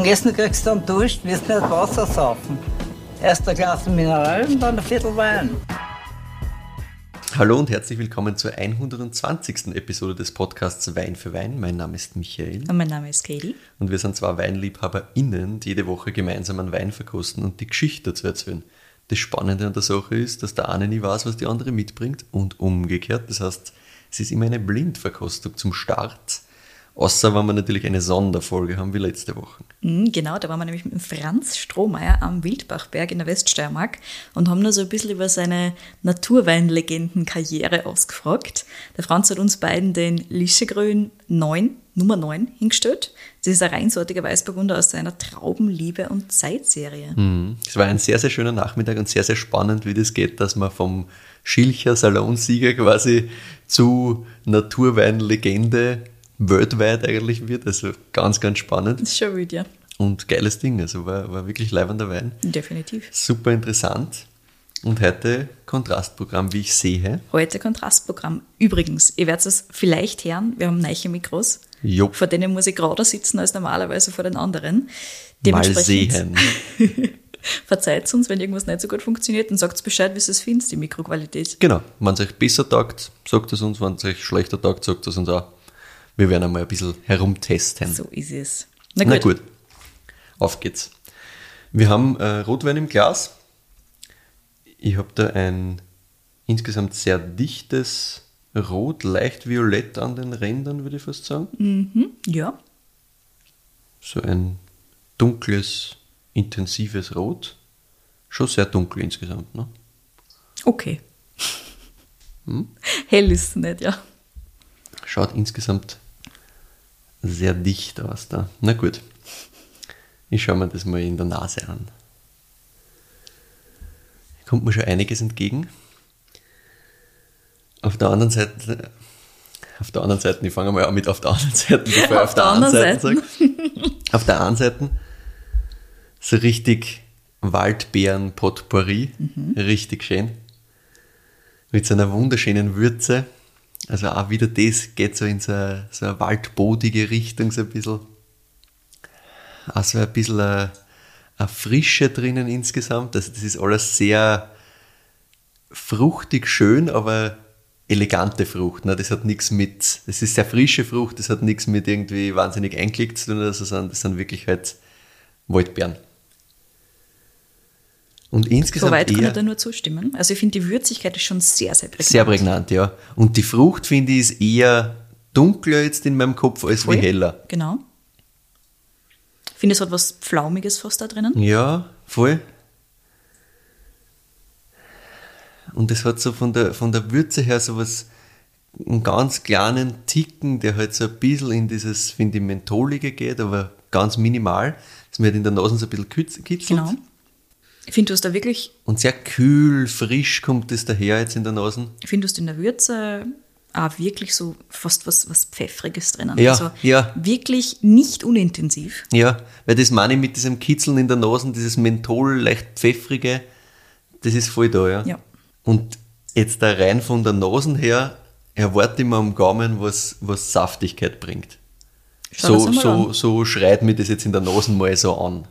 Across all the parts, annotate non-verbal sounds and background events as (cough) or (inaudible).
dem Essen kriegst du dann Durst, wirst nicht Wasser saufen. Erst ein Glas Mineral und dann ein Viertel Wein. Hallo und herzlich willkommen zur 120. Episode des Podcasts Wein für Wein. Mein Name ist Michael. Und mein Name ist Katie. Und wir sind zwei WeinliebhaberInnen, die jede Woche gemeinsam einen Wein verkosten und die Geschichte dazu erzählen. Das Spannende an der Sache ist, dass der eine nie weiß, was die andere mitbringt und umgekehrt. Das heißt, es ist immer eine Blindverkostung zum Start. Außer wenn wir natürlich eine Sonderfolge haben wie letzte Woche. Mhm, genau, da waren wir nämlich mit Franz Strohmeier am Wildbachberg in der Weststeiermark und haben nur so ein bisschen über seine Naturweinlegenden-Karriere ausgefragt. Der Franz hat uns beiden den Lischegrün 9, Nummer 9 hingestellt. Das ist ein reinsortiger Weißburgunder aus seiner Traubenliebe und Zeitserie. Mhm. Es war ein sehr, sehr schöner Nachmittag und sehr, sehr spannend, wie das geht, dass man vom Schilcher Salonsieger quasi zu Naturweinlegende weltweit eigentlich wird. Also ganz, ganz spannend. Das ist schon wild, ja. Und geiles Ding. Also war, war wirklich leibender Wein. Definitiv. Super interessant. Und heute Kontrastprogramm, wie ich sehe. Heute Kontrastprogramm. Übrigens, ihr werdet es vielleicht hören, wir haben neue Mikros. Jo. Vor denen muss ich gerade sitzen als normalerweise vor den anderen. Mal sehen. (laughs) Verzeiht uns, wenn irgendwas nicht so gut funktioniert und sagt Bescheid, wie es findet, die Mikroqualität. Genau. Wenn es euch besser taugt, sagt es uns. Wenn es euch schlechter taugt, sagt es uns auch. Wir werden einmal ein bisschen herumtesten. So ist es. Na gut. Na gut. Auf geht's. Wir haben äh, Rotwein im Glas. Ich habe da ein insgesamt sehr dichtes Rot, leicht violett an den Rändern, würde ich fast sagen. Mhm, ja. So ein dunkles, intensives Rot. Schon sehr dunkel insgesamt, ne? Okay. Hm? (laughs) Hell ist es nicht, ja. Schaut insgesamt sehr dicht aus da. Na gut. Ich schaue mir das mal in der Nase an. Kommt mir schon einiges entgegen. Auf der anderen Seite, auf der anderen Seite, ich fange mal mit auf der anderen Seite, bevor ich (laughs) auf, der, anderen Seite sage. Auf der anderen Seite so richtig Waldbeeren-Potpourri, mhm. richtig schön. Mit so einer wunderschönen Würze also auch wieder das geht so in so eine, so eine waldbodige Richtung, so ein bisschen. Also ein bisschen eine, eine Frische drinnen insgesamt. Also das ist alles sehr fruchtig schön, aber elegante Frucht. Ne? Das hat nichts mit, das ist sehr frische Frucht, das hat nichts mit irgendwie wahnsinnig eingelegt zu tun, also das sind wirklich halt Waldbeeren. Und insgesamt. Soweit kann ich da nur zustimmen. Also ich finde, die Würzigkeit ist schon sehr, sehr prägnant. Sehr prägnant, ja. Und die Frucht, finde ich, ist eher dunkler jetzt in meinem Kopf als Voll. wie heller. Genau. Ich finde, es hat was Pflaumiges fast da drinnen. Ja, voll. Und es hat so von der, von der Würze her so was, einen ganz kleinen Ticken, der halt so ein bisschen in dieses, finde ich, Mentholige geht, aber ganz minimal, dass mir halt in der Nase so ein bisschen kitzelt. Genau. Ich finde, du hast da wirklich. Und sehr kühl, frisch kommt das daher jetzt in der Nase. Findest du in der Würze auch wirklich so fast was, was Pfeffriges drinnen? Ja, also ja. Wirklich nicht unintensiv. Ja, weil das meine ich mit diesem Kitzeln in der Nase, dieses Menthol, leicht pfeffrige, das ist voll da, ja. ja. Und jetzt da rein von der Nase her erwarte ich mir am Gaumen was, was Saftigkeit bringt. Schau so, so, so schreit mir das jetzt in der Nase mal so an.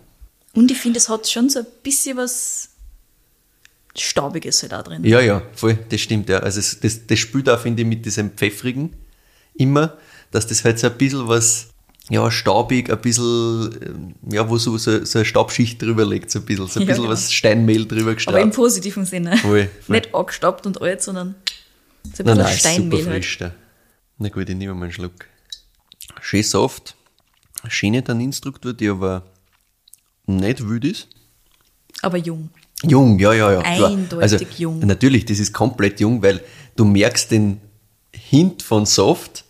Und ich finde, es hat schon so ein bisschen was Staubiges halt da drin. Ja, ja, voll, das stimmt, ja. Also das, das spielt auch, finde ich, mit diesem Pfeffrigen immer, dass das halt so ein bisschen was, ja, staubig, ein bisschen, ähm, ja, wo so, so, so eine Staubschicht drüber liegt, so ein bisschen, so ein ja, bisschen genau. was Steinmehl drüber gestrahlt. Aber im positiven Sinne. Voll, (laughs) voll. Nicht angestaubt und alt, sondern so ein bisschen nein, nein, Steinmehl. Super halt. frisch, halt. Na gut, ich nehme mal einen Schluck. Schön soft, schöne Tanninstruktur, die aber nicht wild ist. Aber jung. Jung, ja, ja, ja. Eindeutig also, jung. Natürlich, das ist komplett jung, weil du merkst den Hint von Soft,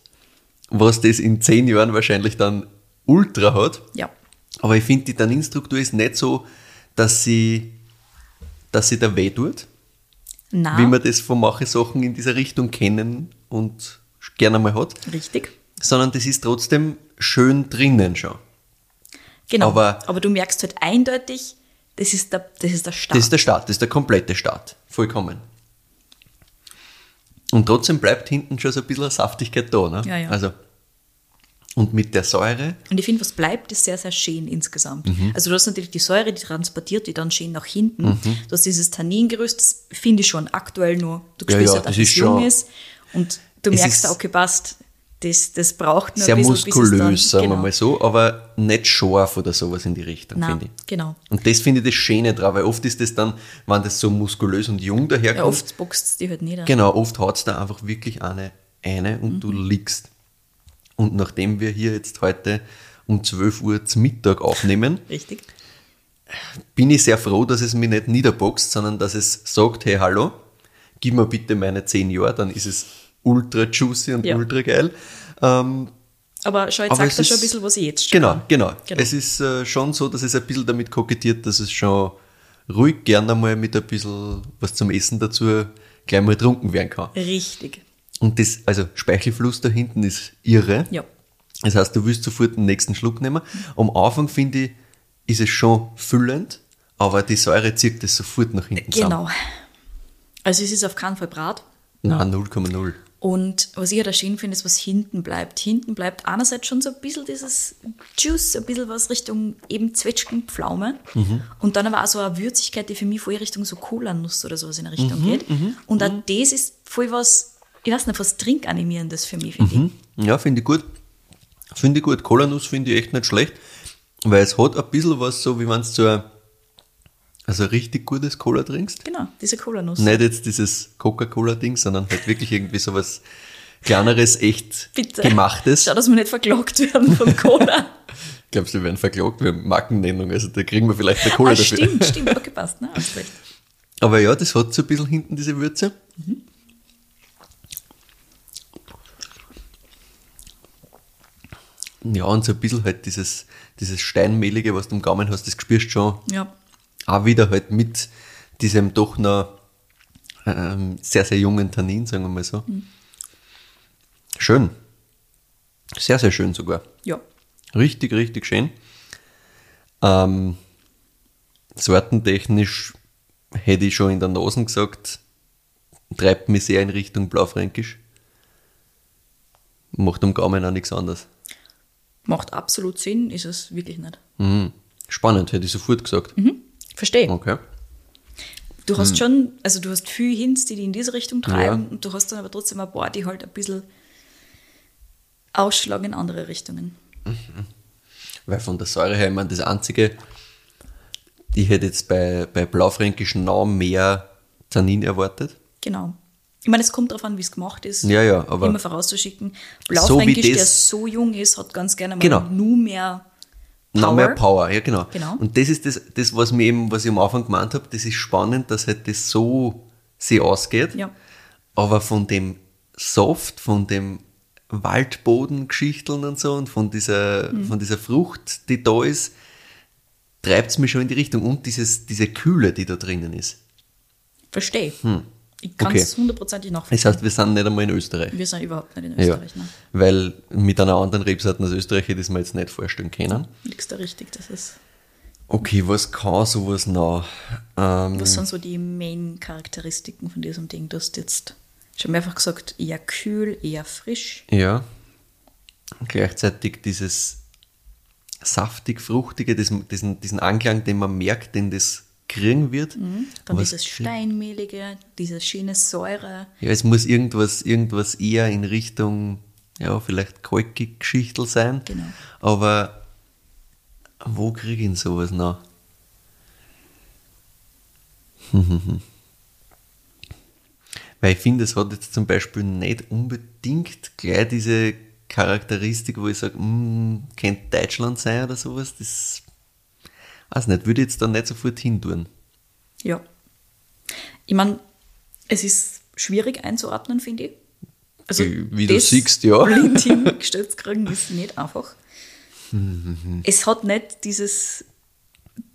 was das in zehn Jahren wahrscheinlich dann ultra hat. Ja. Aber ich finde, die Tanninstruktur ist nicht so, dass sie, dass sie da weh tut. Nein. Wie man das von manchen Sachen in dieser Richtung kennen und gerne mal hat. Richtig. Sondern das ist trotzdem schön drinnen schon. Genau. Aber, aber du merkst halt eindeutig, das ist, der, das ist der Start. Das ist der Start, das ist der komplette Start. Vollkommen. Und trotzdem bleibt hinten schon so ein bisschen Saftigkeit da. Ne? Ja, ja. Also, Und mit der Säure, Und ich finde, was bleibt, ist sehr, sehr schön insgesamt. Mhm. Also du hast natürlich die Säure, die transportiert die dann schön nach hinten. Du hast dieses Tanningerüst, das finde ich schon aktuell nur. Du Ja, spürst ja, halt, dass das es jung ist. Und du merkst ist- auch, okay, passt, das, das braucht nur sehr ein bisschen, muskulös, dann, sagen genau. wir mal so, aber nicht scharf oder sowas in die Richtung, finde ich. genau. Und das finde ich das Schöne drauf, weil oft ist das dann, wenn das so muskulös und jung daherkommt, Ja, oft boxt es die halt nieder. Genau, oft haut es da einfach wirklich eine, eine und Mhm. du liegst. Und nachdem wir hier jetzt heute um 12 Uhr zum Mittag aufnehmen, Richtig. bin ich sehr froh, dass es mich nicht niederboxt, sondern dass es sagt, hey, hallo, gib mir bitte meine 10 Jahre, dann ist es ultra juicy und Ja. ultra geil. Ähm, Aber schau, jetzt Aber sagt es er schon ein bisschen, was ich jetzt schon Genau, genau, Genau. Es ist äh, schon so, dass es ein bisschen damit kokettiert, dass es schon ruhig gerne mal mit ein bisschen was zum Essen dazu gleich mal trunken werden kann. Richtig. Und das, also Speichelfluss da hinten ist irre. Ja. Das heißt, du willst sofort den nächsten Schluck nehmen. Am Anfang finde ich, ist es schon füllend, aber die Säure zieht das sofort nach hinten Genau. Also es ist auf keinen Fall Brat. Nein, 0,0. Und was ich ja da schön finde, ist, was hinten bleibt. Hinten bleibt einerseits schon so ein bisschen dieses Juice, ein bisschen was Richtung eben Zwetschgen, Pflaume. Mhm. Und dann aber auch so eine Würzigkeit, die für mich voll Richtung so Cola-Nuss oder sowas in der Mhm, Richtung geht. Und auch das ist voll was, ich weiß nicht, was Trinkanimierendes für mich, finde Mhm. Ja, finde ich gut. Finde ich gut. Cola-Nuss finde ich echt nicht schlecht, weil es hat ein bisschen was so, wie wenn du so ein, also richtig gutes Cola trinkst. Genau, diese Cola-Nuss. Nicht jetzt dieses Coca-Cola-Ding, sondern halt wirklich irgendwie so was kleineres, echt Bitte. gemachtes. Schau, dass wir nicht verklagt werden von Cola. Glaubst du, wir werden verklagt? Wir haben Markennennung, also da kriegen wir vielleicht eine Cola ah, dafür. stimmt, stimmt, (laughs) okay, passt, ne? Hast recht. Aber ja, das hat so ein bisschen hinten diese Würze. Ja, und so ein bisschen halt dieses, dieses Steinmehlige, was du im Gaumen hast, das spürst schon Ja, auch wieder halt mit diesem doch noch ähm, sehr, sehr jungen Tannin, sagen wir mal so. Schön. Sehr, sehr schön sogar. ja. Richtig, richtig schön. Ähm, sortentechnisch hätte ich schon in der Nase gesagt, treibt mich sehr in Richtung Blaufränkisch. Macht am Gaumen auch nichts anderes. Macht absolut Sinn, ist es wirklich nicht. Mhm. Spannend, hätte ich sofort gesagt. Verstehe. Okay. Du Hm. hast schon, also du hast viel Hints, die dich in diese Richtung treiben und du hast dann aber trotzdem ein paar, die halt ein bisschen ausschlagen in andere Richtungen. Weil von der Säure her, ich meine, das Einzige, ich hätte jetzt bei, bei Blaufränkischen noch mehr Tannin erwartet. Genau. Ich meine, es kommt darauf an, wie es gemacht ist. Ja, ja, aber- Immer vorauszuschicken. Blaufränkisch, der das- so jung ist, hat ganz gerne mal Genau. nur mehr Power. Noch mehr Power, ja genau. Genau. Und das ist das, das was mir eben, was ich am Anfang gemeint habe, das ist spannend, dass halt das so sie ausgeht. Ja. Aber von dem Soft, von dem Waldbodengeschichteln und so und von dieser, Mhm. von dieser Frucht, die da ist, treibt es mich schon in die Richtung. Und dieses, diese Kühle, die da drinnen ist. Verstehe. Ich kann Hm. Okay. es hundertprozentig Das nachvollziehen. heißt, wir sind nicht einmal in Österreich. Wir sind überhaupt nicht in Ja, Österreich. Ne? weil mit einer anderen Rebsorte aus Österreich hätte ich es mir jetzt nicht vorstellen können. Liegst da richtig, das ist. Okay, was kann sowas noch? Ähm, Was sind so die Main-Charakteristiken von diesem Ding? Du hast jetzt schon mehrfach gesagt, eher kühl, eher frisch. Ja. Gleichzeitig dieses saftig-fruchtige, diesen, diesen Anklang, den man merkt, den das kriegen wird. Dann Was dieses Steinmehlige, diese schöne Säure. Ja, es muss irgendwas, irgendwas eher in Richtung, ja, vielleicht kalkig Geschichtel sein. Genau. Aber wo kriege ich denn sowas noch? (laughs) Weil ich finde, es hat jetzt zum Beispiel nicht unbedingt gleich diese Charakteristik, wo ich sage, mm, könnte Deutschland sein oder sowas. Das weiß nicht, würde ich jetzt da nicht sofort hin tun. Ja. Ich meine, es ist schwierig einzuordnen, finde ich. Also Wie du siehst, ja. blind hingestellt zu kriegen, ist nicht einfach. (laughs) es hat nicht dieses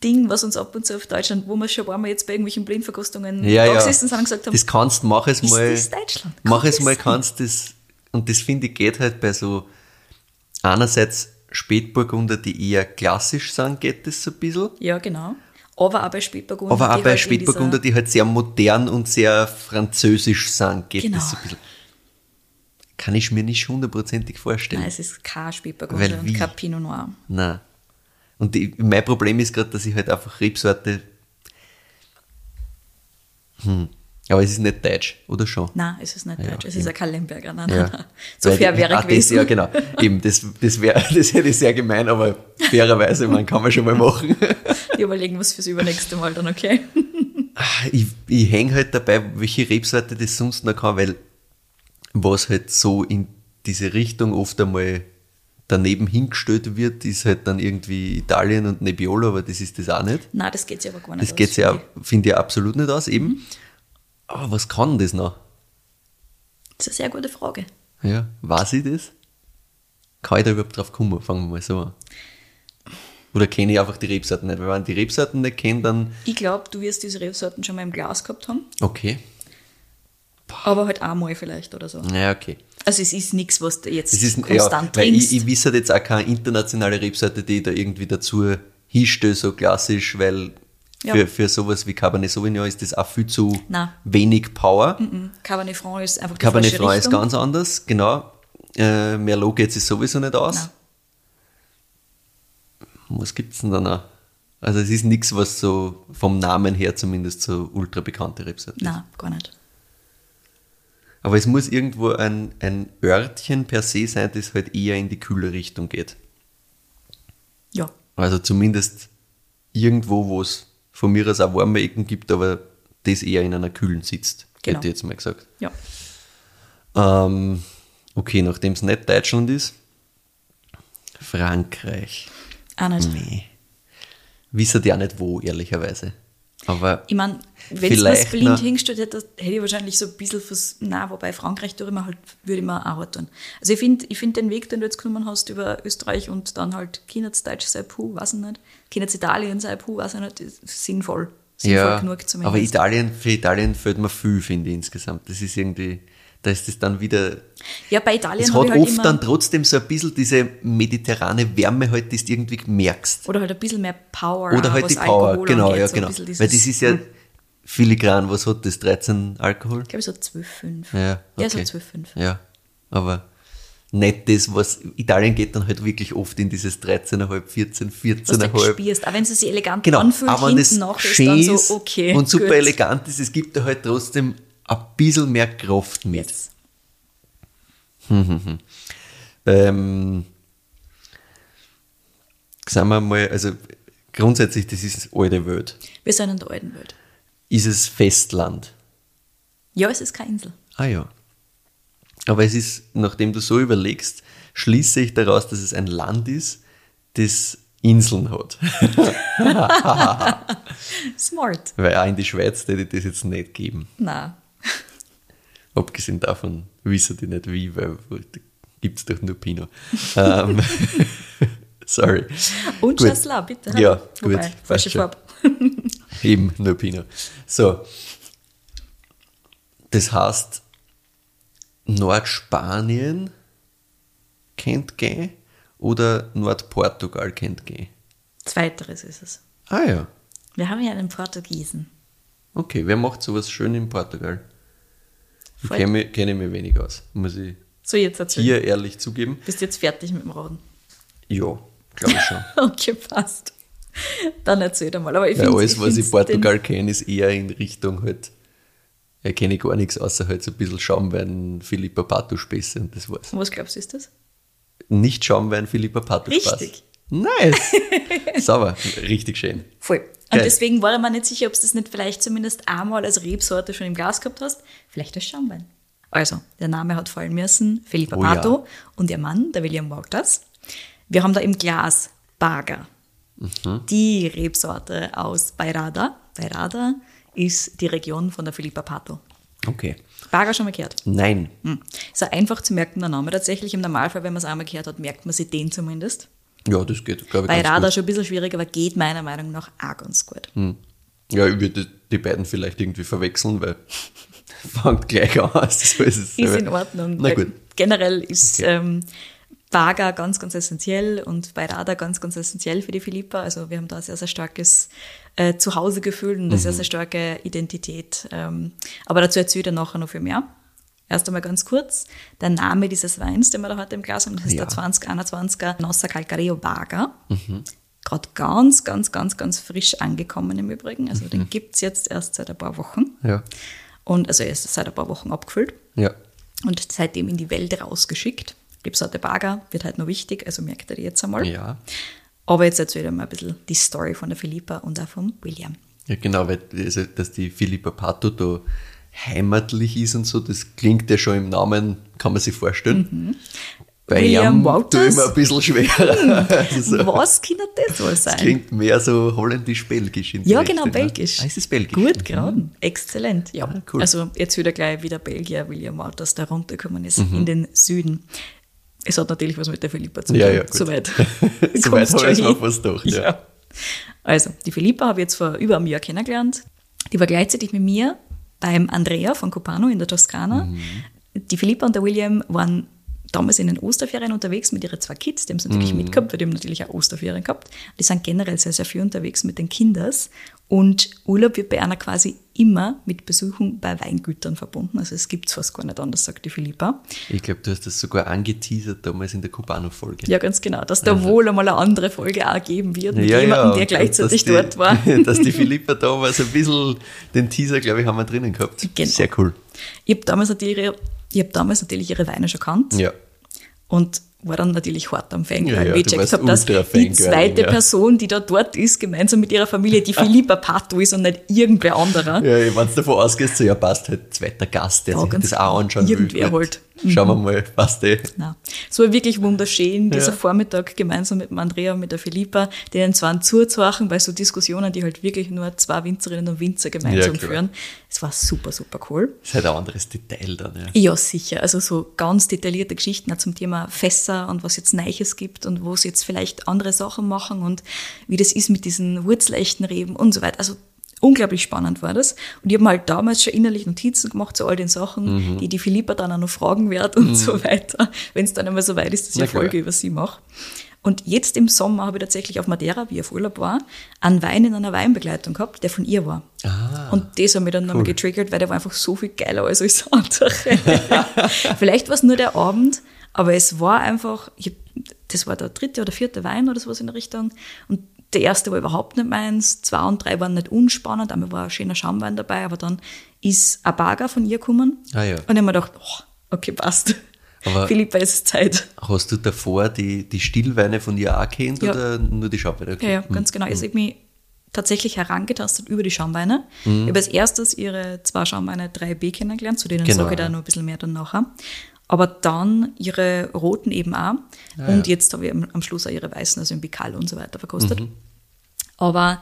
Ding, was uns ab und zu auf Deutschland, wo wir schon paar Mal jetzt bei irgendwelchen Blindverkostungen Ja, da ja. gesessen sind und gesagt haben, Das kannst, mach es ist mal. das Deutschland? Mach es mal, sein? kannst das. Und das finde ich geht halt bei so einerseits Spätburgunder, die eher klassisch sind, geht das so ein bisschen. ja, genau. Aber auch bei Spätburgunder. Aber auch die bei halt Spätburgunder, die halt sehr modern und sehr französisch sind, geht Genau. das so ein bisschen. kann ich mir nicht hundertprozentig vorstellen. Nein, es ist kein Spätburgunder und kein Pinot Noir. Nein. Und die, mein Problem ist gerade, dass ich halt einfach Rebsorte. Hm. Aber es ist nicht deutsch, oder schon? Nein, es ist nicht Ja, Deutsch. Es eben. ist ein Kallenberger. Nein, nein, Ja. nein. So Weil fair die- wäre ah, das, gewesen. Ja, genau. Eben, das, das, wär, (laughs) das hätte ich sehr gemein, aber fairerweise, man kann man schon mal machen. (laughs) Die überlegen was fürs übernächste Mal dann, okay? (laughs) ich, ich hänge halt dabei, welche Rebsorte das sonst noch kann, weil was halt so in diese Richtung oft einmal daneben hingestellt wird, ist halt dann irgendwie Italien und Nebbiolo, aber das ist das auch nicht. Nein, das geht sich aber gar nicht Das geht aus, ja, finde finde ich, absolut nicht aus, eben. Aber was kann das noch? Das ist eine sehr gute Frage. Ja, weiß ich das? Kann ich da überhaupt drauf kommen? Fangen wir mal so an. Oder kenne ich einfach die Rebsorten nicht? Weil wenn ich die Rebsorten nicht kenne, dann Ich glaube, du wirst diese Rebsorten schon mal im Glas gehabt haben, okay. aber halt einmal vielleicht oder so. Ja, okay. Also es ist nichts, was du jetzt Es ist konstant ja, trinkst. ich, ich wisse jetzt auch keine internationale Rebsorte, die ich da irgendwie dazu hinstelle, so klassisch, weil Ja. für, für sowas wie Cabernet Sauvignon ist das auch viel zu Nein. wenig Power. Mhm. Cabernet Franc ist einfach die Cabernet Franc ist ganz anders, genau. Äh, Merlot geht sich sowieso nicht aus. Nein. Was gibt's denn da noch? Also es ist nichts, was so vom Namen her zumindest so ultra bekannte Rebsorte ist. Nein, gar nicht. Aber es muss irgendwo ein, ein Örtchen per se sein, das halt eher in die kühle Richtung geht. Ja, Also zumindest irgendwo, wo es von mir aus auch warme Ecken gibt, aber das eher in einer kühlen sitzt, Genau. hätte ich jetzt mal gesagt. ja. Ähm, okay, nachdem es nicht Deutschland ist, Frankreich. Auch nicht. Nee. Wissen die auch nicht wo, ehrlicherweise. Aber Ich meine, wenn es mir blind hingestellt hätte, hätte ich wahrscheinlich so ein bisschen fürs, na, wobei Frankreich tue ich mir halt, würde ich mir auch hart tun. Also ich finde ich find den Weg, den du jetzt genommen hast über Österreich und dann halt Kienitz Deutsch sei puh, weiß ich nicht, Kienitz Italien sei puh, weiß ich nicht, sinnvoll. Sinnvoll ja, genug zumindest. aber Italien, für Italien fällt mir viel, finde ich insgesamt. Das ist irgendwie, da ist es dann wieder, ja, bei Italien es hat halt oft dann trotzdem so ein bisschen diese mediterrane Wärme halt, die du irgendwie merkst. oder halt ein bisschen mehr Power. Oder halt die Power, Alkohol genau, ja, genau. Weil das ist ja filigran, was hat das, 13 Alkohol? Ich glaube, so 12,5. Ja, Ja, so okay. 12,5. Ja, aber nicht das, was, Italien geht dann halt wirklich oft in dieses 13,5, 14, Was du 14,5. spürst, auch wenn sie sich elegant Genau, anfühlt, aber hinten das nach ist dann so, okay, und super gut. elegant ist, es gibt da halt trotzdem ein bisschen mehr Kraft mit. Yes. (laughs) Ähm, sagen wir mal, also grundsätzlich, das ist alte Welt. Wir sind in der alten Welt. Ist es Festland? Ja, es ist keine Insel. Ah ja. Aber es ist, nachdem du so überlegst, schließe ich daraus, dass es ein Land ist, das Inseln hat. (laughs) Smart. Weil auch in die Schweiz hätte ich das jetzt nicht geben. Na, (laughs) Abgesehen davon wissen die nicht wie, weil da gibt es doch nur Pinot. (laughs) ähm, sorry. Und Gut. Chasselas, bitte. Ja, Wobei, gut, falsche. Farbe. Eben nur Pinot. So. Das heißt, Nordspanien kennt gehen oder Nordportugal kennt gehen? Zweiteres ist es. Ah ja. Wir haben ja einen Portugiesen. Okay, wer macht sowas schön in Portugal? Ich kenne kenne mich wenig aus, muss ich So, jetzt erzähl. hier ehrlich zugeben. Bist du jetzt fertig mit dem Raden? Ja, glaube ich schon. (laughs) Okay, passt. Dann erzähl doch mal. Aber ich find's- alles, was ich Portugal kenne, ist eher in Richtung halt, ja, kenne ich gar nichts, außer halt so ein bisschen Schaumwein, Philippa Pato Späße und das war's. Was glaubst du, ist das? Nicht Schaumwein, Philippa Pato Spaß. Richtig. Nice. (laughs) Sauber, richtig schön. Voll. Und Geil. deswegen war ich mir nicht sicher, ob du das nicht vielleicht zumindest einmal als Rebsorte schon im Glas gehabt hast. Vielleicht als Schaumwein. Also, der Name hat fallen müssen, Philippa Oh Pato ja. und ihr Mann, der William Walters. Wir haben da im Glas Baga. Mhm. Die Rebsorte aus Bairrada. Bairrada ist die Region von der Philippa Pato. Okay. Baga schon mal gehört? Nein. Hm. Ist ein einfach zu merkender Name. Tatsächlich im Normalfall, wenn man es einmal gehört hat, merkt man sich den zumindest. Ja, das geht, glaube ich, Bei Radar gut. schon ein bisschen schwierig, aber geht meiner Meinung nach auch ganz gut. Ja, ich würde die beiden vielleicht irgendwie verwechseln, weil (laughs) fängt gleich an. (laughs) Also ist, es Ist in Ordnung. Na gut. Generell ist Okay. ähm, Baga ganz, ganz essentiell und bei Radar ganz, ganz essentiell für die Philippa. Also wir haben da ein sehr, sehr starkes äh, Zuhausegefühl und eine sehr, Mhm. sehr starke Identität. Ähm, aber dazu erzähle ich dann nachher noch viel mehr. Erst einmal ganz kurz, der Name dieses Weins, den wir da heute im Glas haben, das ist Ja. der 2021er Nossa Calcareo Baga. Gerade ganz, ganz, ganz, ganz frisch angekommen im Übrigen. Also den gibt's jetzt erst seit ein paar Wochen. Ja. Und also er ist seit ein paar Wochen abgefüllt Ja. und seitdem in die Welt rausgeschickt. Rebsorte Baga wird halt noch wichtig, also merkt ihr die jetzt einmal. Ja. Aber jetzt erzähle ich mal ein bisschen die Story von der Philippa und auch vom William. Ja, genau, weil also, dass die Philippa Pato da heimatlich ist und so, das klingt ja schon im Namen, kann man sich vorstellen. Bei Mhm. William ihm tue Wouters? ich mir ein bisschen schwerer. (laughs) Also so, Was kann das wohl das sein? klingt mehr so holländisch-belgisch Ja, Richtung, genau, ne? belgisch. Ah, ist es belgisch? Gut Mhm. geraten. Exzellent. Ja, Ah, cool. also jetzt wieder gleich wieder Belgier, William Wouters, der runtergekommen ist Mhm. in den Süden. Es hat natürlich was mit der Philippa zu tun. Ja, ja, gut. Soweit. (laughs) Soweit habe ich mir hin. fast gedacht, ja. Also, die Philippa habe ich jetzt vor über einem Jahr kennengelernt. Die war gleichzeitig mit mir beim Andrea von Copano in der Toskana. Mhm. Die Philippa und der William waren damals in den Osterferien unterwegs mit ihren zwei Kids. Die haben sie natürlich Mhm. mitgehabt, weil die haben natürlich auch Osterferien gehabt. Die sind generell sehr, sehr viel unterwegs mit den Kinders. Und Urlaub wird bei einer quasi immer mit Besuchen bei Weingütern verbunden. Also es gibt es fast gar nicht anders, sagt die Philippa. Ich glaube, du hast das sogar angeteasert damals in der Cubano-Folge. Ja, ganz genau. Dass da wohl einmal eine andere Folge auch geben wird mit Ja, jemandem, ja, der gleichzeitig die, dort war. (laughs) dass die Philippa damals ein bisschen den Teaser, glaube ich, haben wir drinnen gehabt. Genau. Sehr cool. Ich habe damals, natürlich ihre- ich hab damals natürlich ihre Weine schon kannt Ja. und war dann natürlich hart am Fangirl, Ja, ja, weil ich du gecheckt habe, dass die zweite ja. Person, die da dort ist, gemeinsam mit ihrer Familie, die Philippa Pato ist und nicht irgendwer anderer. Ja, wenn du davon ausgehst, so, ja, passt halt zweiter Gast, der Ja, sich das auch anschauen irgendwer will. halt. Gut, Schauen wir mal, eh. Na, es war wirklich wunderschön, dieser Ja. Vormittag gemeinsam mit dem Andrea und mit der Philippa, denen zwar zuzuhachen bei so Diskussionen, die halt wirklich nur zwei Winzerinnen und Winzer gemeinsam Ja, führen. Es war super, super cool. Das ist halt ein anderes Detail dann, ja. Ja, sicher. Also so ganz detaillierte Geschichten zum Thema Fässer und was jetzt Neues gibt und wo sie jetzt vielleicht andere Sachen machen und wie das ist mit diesen wurzelechten Reben und so weiter. Also unglaublich spannend war das. Und ich habe halt damals schon innerlich Notizen gemacht zu all den Sachen, Mhm. die die Philippa dann auch noch fragen wird und so weiter, wenn es dann einmal so weit ist, dass ich eine Folge über sie mache. Und jetzt im Sommer habe ich tatsächlich auf Madeira, wie ich auf Urlaub war, einen Wein in einer Weinbegleitung gehabt, der von ihr war. Ah, Und das hat mich dann nochmal cool. getriggert, weil der war einfach so viel geiler als alles andere. (laughs) Vielleicht war es nur der Abend, aber es war einfach, ich, das war der dritte oder vierte Wein oder sowas in der Richtung. Und der erste war überhaupt nicht meins, zwei und drei waren nicht unspannend, einmal war ein schöner Schaumwein dabei, aber dann ist ein Baga von ihr gekommen. Ah ja. Und ich habe mir gedacht, oh, okay, passt. Aber- (laughs) Philippa, es ist Zeit. Hast du davor die, die Stillweine von ihr auch kennt Ja. oder nur die Schaumweine? Okay. Ja, ja, ganz genau. Also ich habe mich tatsächlich herangetastet über die Schaumweine. Mhm. Ich habe als erstes ihre zwei Schaumweine 3B kennengelernt, zu denen Genau, sage ich da noch ein bisschen mehr dann nachher. Aber dann ihre roten eben auch. Ah, und jetzt habe ich am, Schluss auch ihre weißen, also im Bikal und so weiter verkostet. Mhm. Aber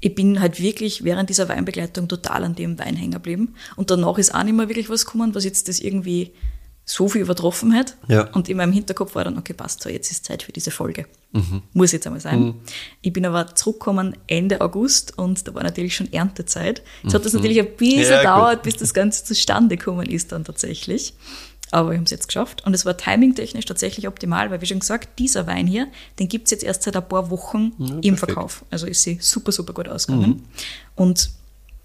ich bin halt wirklich während dieser Weinbegleitung total an dem Wein hängen geblieben. Und danach ist auch nicht mehr wirklich was gekommen, was jetzt das irgendwie so viel übertroffen hat. Ja. Und in meinem Hinterkopf war dann, okay, passt so, jetzt ist Zeit für diese Folge. Mhm. Muss jetzt einmal sein. Ich bin aber zurückgekommen Ende August und da war natürlich schon Erntezeit. Jetzt hat das natürlich ein bisschen Mhm. Ja, gedauert, bis das Ganze zustande gekommen ist dann tatsächlich. Aber wir haben es jetzt geschafft. Und es war timingtechnisch tatsächlich optimal, weil wie schon gesagt, dieser Wein hier, den gibt es jetzt erst seit ein paar Wochen im perfekt. Mhm. Verkauf. Also ist sie super, super gut ausgegangen. Und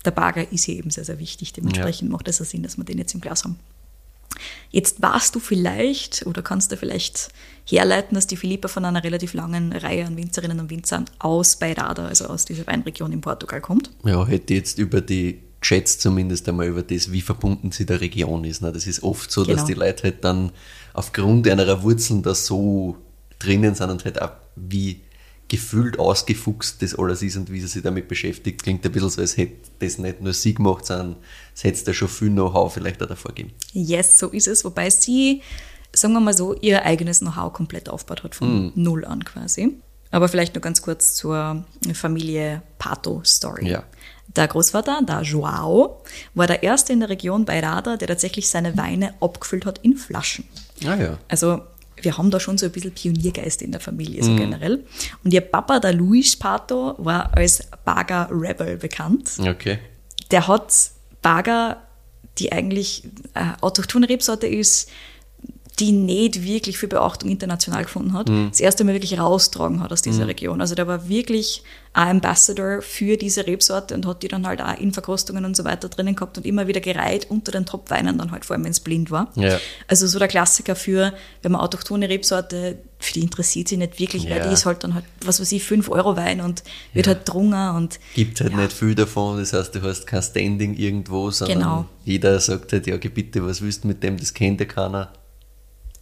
der Bagger ist hier eben sehr, sehr wichtig. Dementsprechend macht es ja Sinn, dass wir den jetzt im Glas haben. Jetzt warst du vielleicht oder kannst du vielleicht herleiten, dass die Philippa von einer relativ langen Reihe an Winzerinnen und Winzern aus Beirada, also aus dieser Weinregion in Portugal kommt. Ja, hätte jetzt über die geschätzt zumindest einmal über das, wie verbunden sie der Region ist. Ne? Das ist oft so, dass Genau. die Leute halt dann aufgrund einer Wurzeln da so drinnen sind und halt auch wie gefühlt ausgefuchst das alles ist und wie sie sich damit beschäftigt. Klingt ein bisschen so, als hätte das nicht nur sie gemacht, sondern es hätte da schon viel Know-how vielleicht auch davor gegeben. Yes, so ist es. Wobei sie, sagen wir mal so, ihr eigenes Know-how komplett aufgebaut hat, von Null an quasi. Aber vielleicht nur ganz kurz zur Familie Pato-Story. Ja. Der Großvater, der Joao, war der erste in der Region Beirada, der tatsächlich seine Weine abgefüllt hat in Flaschen. Ah ja. Also wir haben da schon so ein bisschen Pioniergeist in der Familie, so generell. Und ihr Papa, der Luis Pato, war als Baga Rebel bekannt. Okay. Der hat Baga, die eigentlich äh, autochtone Rebsorte ist, die nicht wirklich für Beachtung international gefunden hat, das erste Mal wirklich raustragen hat aus dieser Region. Also der war wirklich ein Ambassador für diese Rebsorte und hat die dann halt auch in Verkostungen und so weiter drinnen gehabt und immer wieder gereiht unter den Top-Weinen dann halt, vor allem wenn es blind war. Ja. Also so der Klassiker für, wenn man autochtone Rebsorte, für die interessiert sich nicht wirklich, weil Ja. die ist halt dann halt, was weiß ich, 5 Euro Wein und wird halt drungen und Gibt halt nicht viel davon, das heißt, du hast kein Standing irgendwo, sondern Genau. jeder sagt halt, ja, bitte, was willst du mit dem, das kennt ja keiner.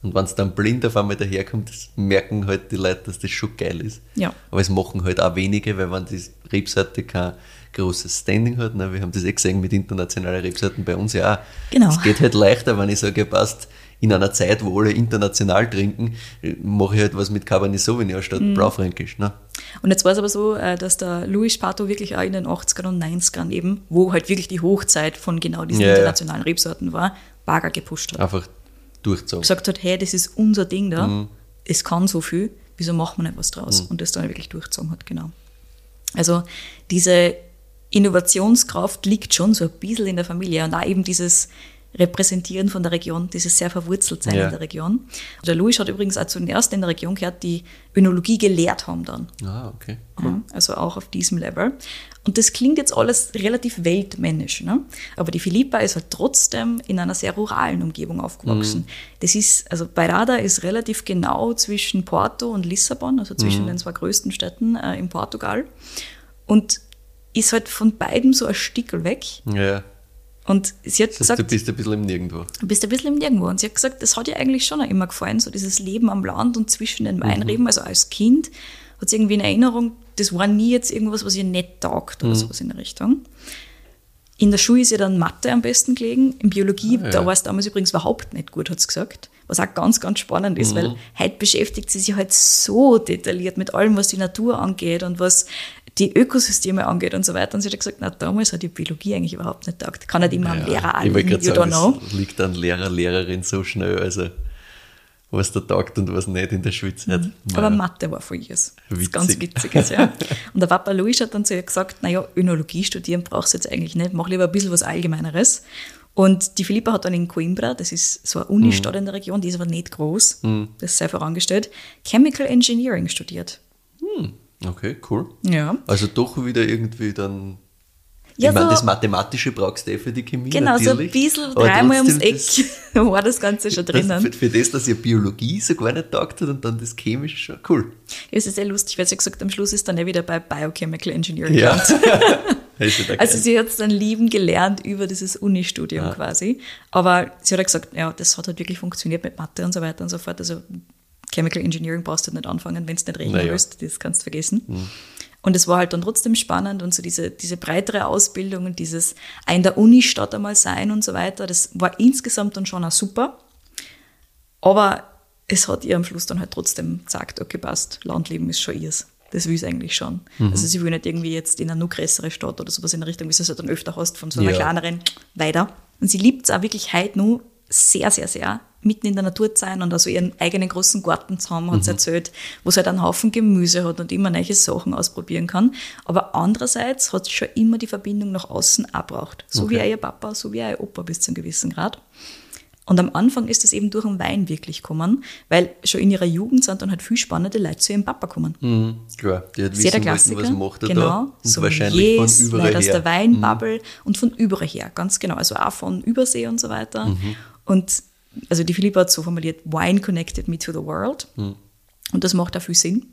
Und wenn es dann blind auf einmal daherkommt, das merken halt die Leute, dass das schon geil ist. Ja. Aber es machen halt auch wenige, weil wenn die Rebsorte kein großes Standing hat, ne, wir haben das eh gesehen mit internationalen Rebsorten bei uns ja auch. Genau. Es geht halt leichter, wenn ich sage, ja, passt, in einer Zeit, wo alle international trinken, mache ich halt was mit Cabernet Sauvignon statt Mhm. Blaufränkisch. Ne? Und jetzt war es aber so, äh, dass der Louis Spato wirklich auch in den 80ern und 90ern eben, wo halt wirklich die Hochzeit von genau diesen Ja, ja. internationalen Rebsorten war, Bagger gepusht hat. Einfach durchzogen. Gesagt hat, hey, das ist unser Ding da, Mhm. es kann so viel, wieso machen wir nicht was draus? Und das dann wirklich durchgezogen hat, genau. Also diese Innovationskraft liegt schon so ein bisschen in der Familie und auch eben dieses Repräsentieren von der Region, dieses sehr verwurzelt sein Ja. in der Region. Der Louis hat übrigens auch zu den ersten in der Region gehört, die Önologie gelehrt haben dann. Ah, okay. Ja, also auch auf diesem Level. Und das klingt jetzt alles relativ weltmännisch. Ne? Aber die Philippa ist halt trotzdem in einer sehr ruralen Umgebung aufgewachsen. Das ist, also Beirada ist relativ genau zwischen Porto und Lissabon, also zwischen den zwei größten Städten äh, in Portugal. Und ist halt von beidem so ein Stickel weg. Ja. Und sie hat Das heißt, gesagt, du bist ein bisschen im Nirgendwo. Du bist ein bisschen im Nirgendwo. Und sie hat gesagt, das hat ihr eigentlich schon immer gefallen, so dieses Leben am Land und zwischen den Weinreben. Also als Kind hat sie irgendwie in Erinnerung, das war nie jetzt irgendwas, was ihr nicht taugt oder sowas in der Richtung. In der Schule ist ihr dann Mathe am besten gelegen. In Biologie, Ah, ja. da war es damals übrigens überhaupt nicht gut, hat sie gesagt. Was auch ganz, ganz spannend ist, weil heute beschäftigt sie sich halt so detailliert mit allem, was die Natur angeht und was die Ökosysteme angeht und so weiter. Und sie hat gesagt, na, damals hat die Biologie eigentlich überhaupt nicht taugt. Kann nicht immer am Lehrer anliegen, you don't sagen, know. das liegt an Lehrer, Lehrerin so schnell, also was da taugt und was nicht in der Schulzeit. Aber Ja. Mathe war von ihr. Das ist Witzig. ganz witziges, ja. (laughs) Und der Papa Luis hat dann zu ihr gesagt, naja, Önologie studieren brauchst du jetzt eigentlich nicht, mach lieber ein bisschen was Allgemeineres. Und die Philippa hat dann in Coimbra, das ist so eine Unistadt in der Region, die ist aber nicht groß, das sei vorangestellt, Chemical Engineering studiert. Okay, cool. Ja. Also doch wieder irgendwie dann. Ja, ich meine, so- das Mathematische brauchst du eh für die Chemie. Genau, so ein natürlich, bisschen dreimal ums Eck das- (laughs) war das Ganze schon Das, drinnen. für, für das, dass ihr Biologie so gar nicht taugt hat und dann das Chemische schon cool. Ja, es ist sehr lustig, weil sie gesagt am Schluss ist dann eh wieder bei Biochemical Engineering Ja. (laughs) (laughs) Also sie hat es dann lieben gelernt über dieses Uni-Studium quasi. Aber sie hat ja gesagt, ja, das hat halt wirklich funktioniert mit Mathe und so weiter und so fort. Also Chemical Engineering brauchst du nicht anfangen, wenn es nicht rechnen Naja. willst, das kannst du vergessen. Und es war halt dann trotzdem spannend und so diese, diese breitere Ausbildung und dieses ein der Uni-Stadt einmal sein und so weiter, das war insgesamt dann schon auch super. Aber es hat ihr am Schluss dann halt trotzdem gesagt, okay, passt, Landleben ist schon ihrs. Das will sie eigentlich schon. Also sie will nicht irgendwie jetzt in eine noch größere Stadt oder sowas in der Richtung, wie du es halt dann öfter hast, von so einer Ja. kleineren weiter. Und sie liebt es auch wirklich heute nur sehr, sehr, sehr, mitten in der Natur zu sein und also ihren eigenen großen Garten zu haben, hat sie erzählt, wo sie halt einen Haufen Gemüse hat und immer neue Sachen ausprobieren kann. Aber andererseits hat sie schon immer die Verbindung nach außen auch braucht. So wie Okay. auch ihr Papa, so wie auch ihr Opa bis zu einem gewissen Grad. Und am Anfang ist das eben durch den Wein wirklich gekommen, weil schon in ihrer Jugend sind dann halt viel spannende Leute zu ihrem Papa gekommen. Mhm, klar, die hat Sehr der wissen wollten, Klassiker. was macht er genau. da. Und so wahrscheinlich von Sommeliers, überall Leute aus her. der Weinbubble und von überall her, ganz genau. Also auch von Übersee und so weiter. Mhm. Und also die Philippa hat so formuliert, Wine connected me to the world. Mhm. Und das macht auch viel Sinn.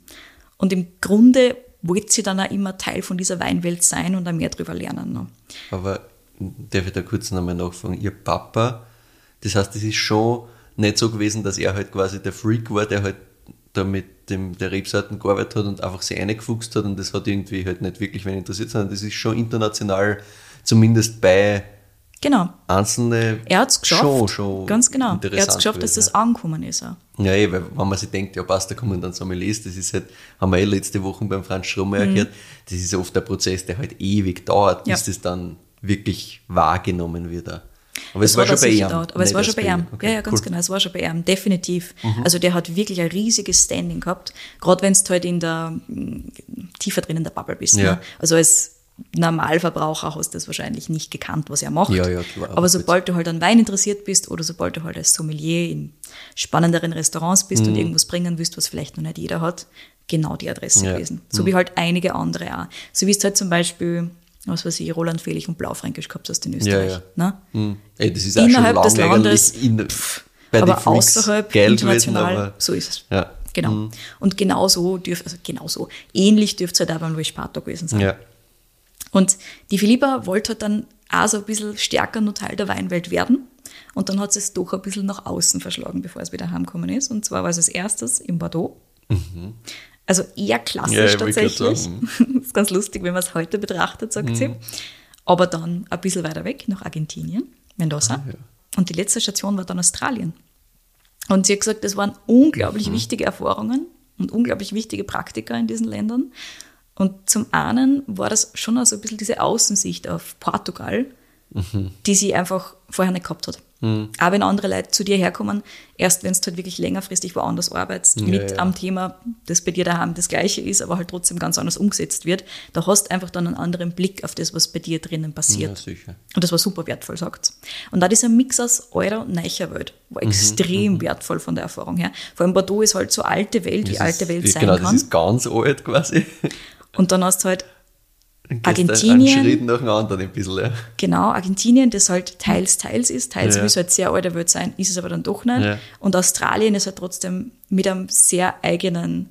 Und im Grunde wollte sie dann auch immer Teil von dieser Weinwelt sein und auch mehr drüber lernen. Ne? Aber darf ich da kurz nochmal nachfragen? Ihr Papa, das heißt, es ist schon nicht so gewesen, dass er halt quasi der Freak war, der halt da mit dem, der Rebsorten gearbeitet hat und einfach sich eingefuchst hat und das hat irgendwie halt nicht wirklich wen interessiert, sondern das ist schon international, zumindest bei Genau. einzelnen Er hat es geschafft. schon, schon ganz genau. Er hat es geschafft, dass das angekommen ist. Auch. Ja, eh, weil wenn man sich denkt, ja passt, da kommen dann Sommeliers, das ist halt, haben wir eh letzte Woche beim Franz Stromer erklärt, das ist oft der Prozess, der halt ewig dauert, bis Mhm. Ja. das dann wirklich wahrgenommen wird. auch. Aber es Das war hat schon bei ihm. Aber es war schon bei ihm. Okay, ja, ja, ganz cool. Mhm. genau. Es war schon bei ihm, definitiv. Also der hat wirklich ein riesiges Standing gehabt. Gerade wenn du halt in der, mm, tiefer drin in der Bubble bist. Ja. Ne? Also als Normalverbraucher hast du das wahrscheinlich nicht gekannt, was er macht. Ja, ja, klar. Aber sobald du halt an Wein interessiert bist oder sobald du halt als Sommelier in spannenderen Restaurants bist Mhm. und irgendwas bringen willst, was vielleicht noch nicht jeder hat, genau die Adresse Ja. Mhm. gewesen. So wie halt einige andere auch. So wie es halt zum Beispiel, was weiß ich, Roland Fehlich und Blaufränkisch gehabt hast in Österreich. ja. Ne? Hm. Ey, das ist auch Innerhalb schon des Landes, in, bei den aber Freaks außerhalb, geil international, gewesen, aber so ist es. Ja. Genau. Und genauso dürft, also genauso, ähnlich dürfte es halt auch beim Luis Pato gewesen sein. ja. Und die Philippa wollte halt dann auch so ein bisschen stärker nur Teil der Weinwelt werden. Und dann hat sie es doch ein bisschen nach außen verschlagen, bevor es wieder heimgekommen ist. Und zwar war es als erstes in Bordeaux. Also eher klassisch Mhm. Ja, tatsächlich. (laughs) ist ganz lustig, wenn man es heute betrachtet, sagt sie. Mhm. Aber dann ein bisschen weiter weg, nach Argentinien, Mendoza. Ah, ja. Und die letzte Station war dann Australien. Und sie hat gesagt, das waren unglaublich Mhm. wichtige Erfahrungen und unglaublich wichtige Praktika in diesen Ländern. Und zum einen war das schon also ein bisschen diese Außensicht auf Portugal, Mhm. die sie einfach vorher nicht gehabt hat. Aber wenn andere Leute zu dir herkommen, erst wenn du halt wirklich längerfristig woanders arbeitest, Ja, mit ja. am Thema, das bei dir daheim das Gleiche ist, aber halt trotzdem ganz anders umgesetzt wird, da hast du einfach dann einen anderen Blick auf das, was bei dir drinnen ja, passiert. sicher. Und das war super wertvoll, sagt Und da dieser Mix aus eurer und neucher Welt Mhm, war extrem wertvoll von der Erfahrung her. Vor allem Bordeaux ist halt so alte Welt, wie Das alte ist- Welt sein Genau, kann. das ist ganz alt quasi. Und dann hast du halt Argentinien. Einen Schritt nach dem anderen ein bisschen, ja. Genau, Argentinien, das halt teils, teils ist, teils Ja. will es halt sehr alte Welt sein, ist es aber dann doch nicht. Ja. Und Australien ist halt trotzdem mit einem sehr eigenen,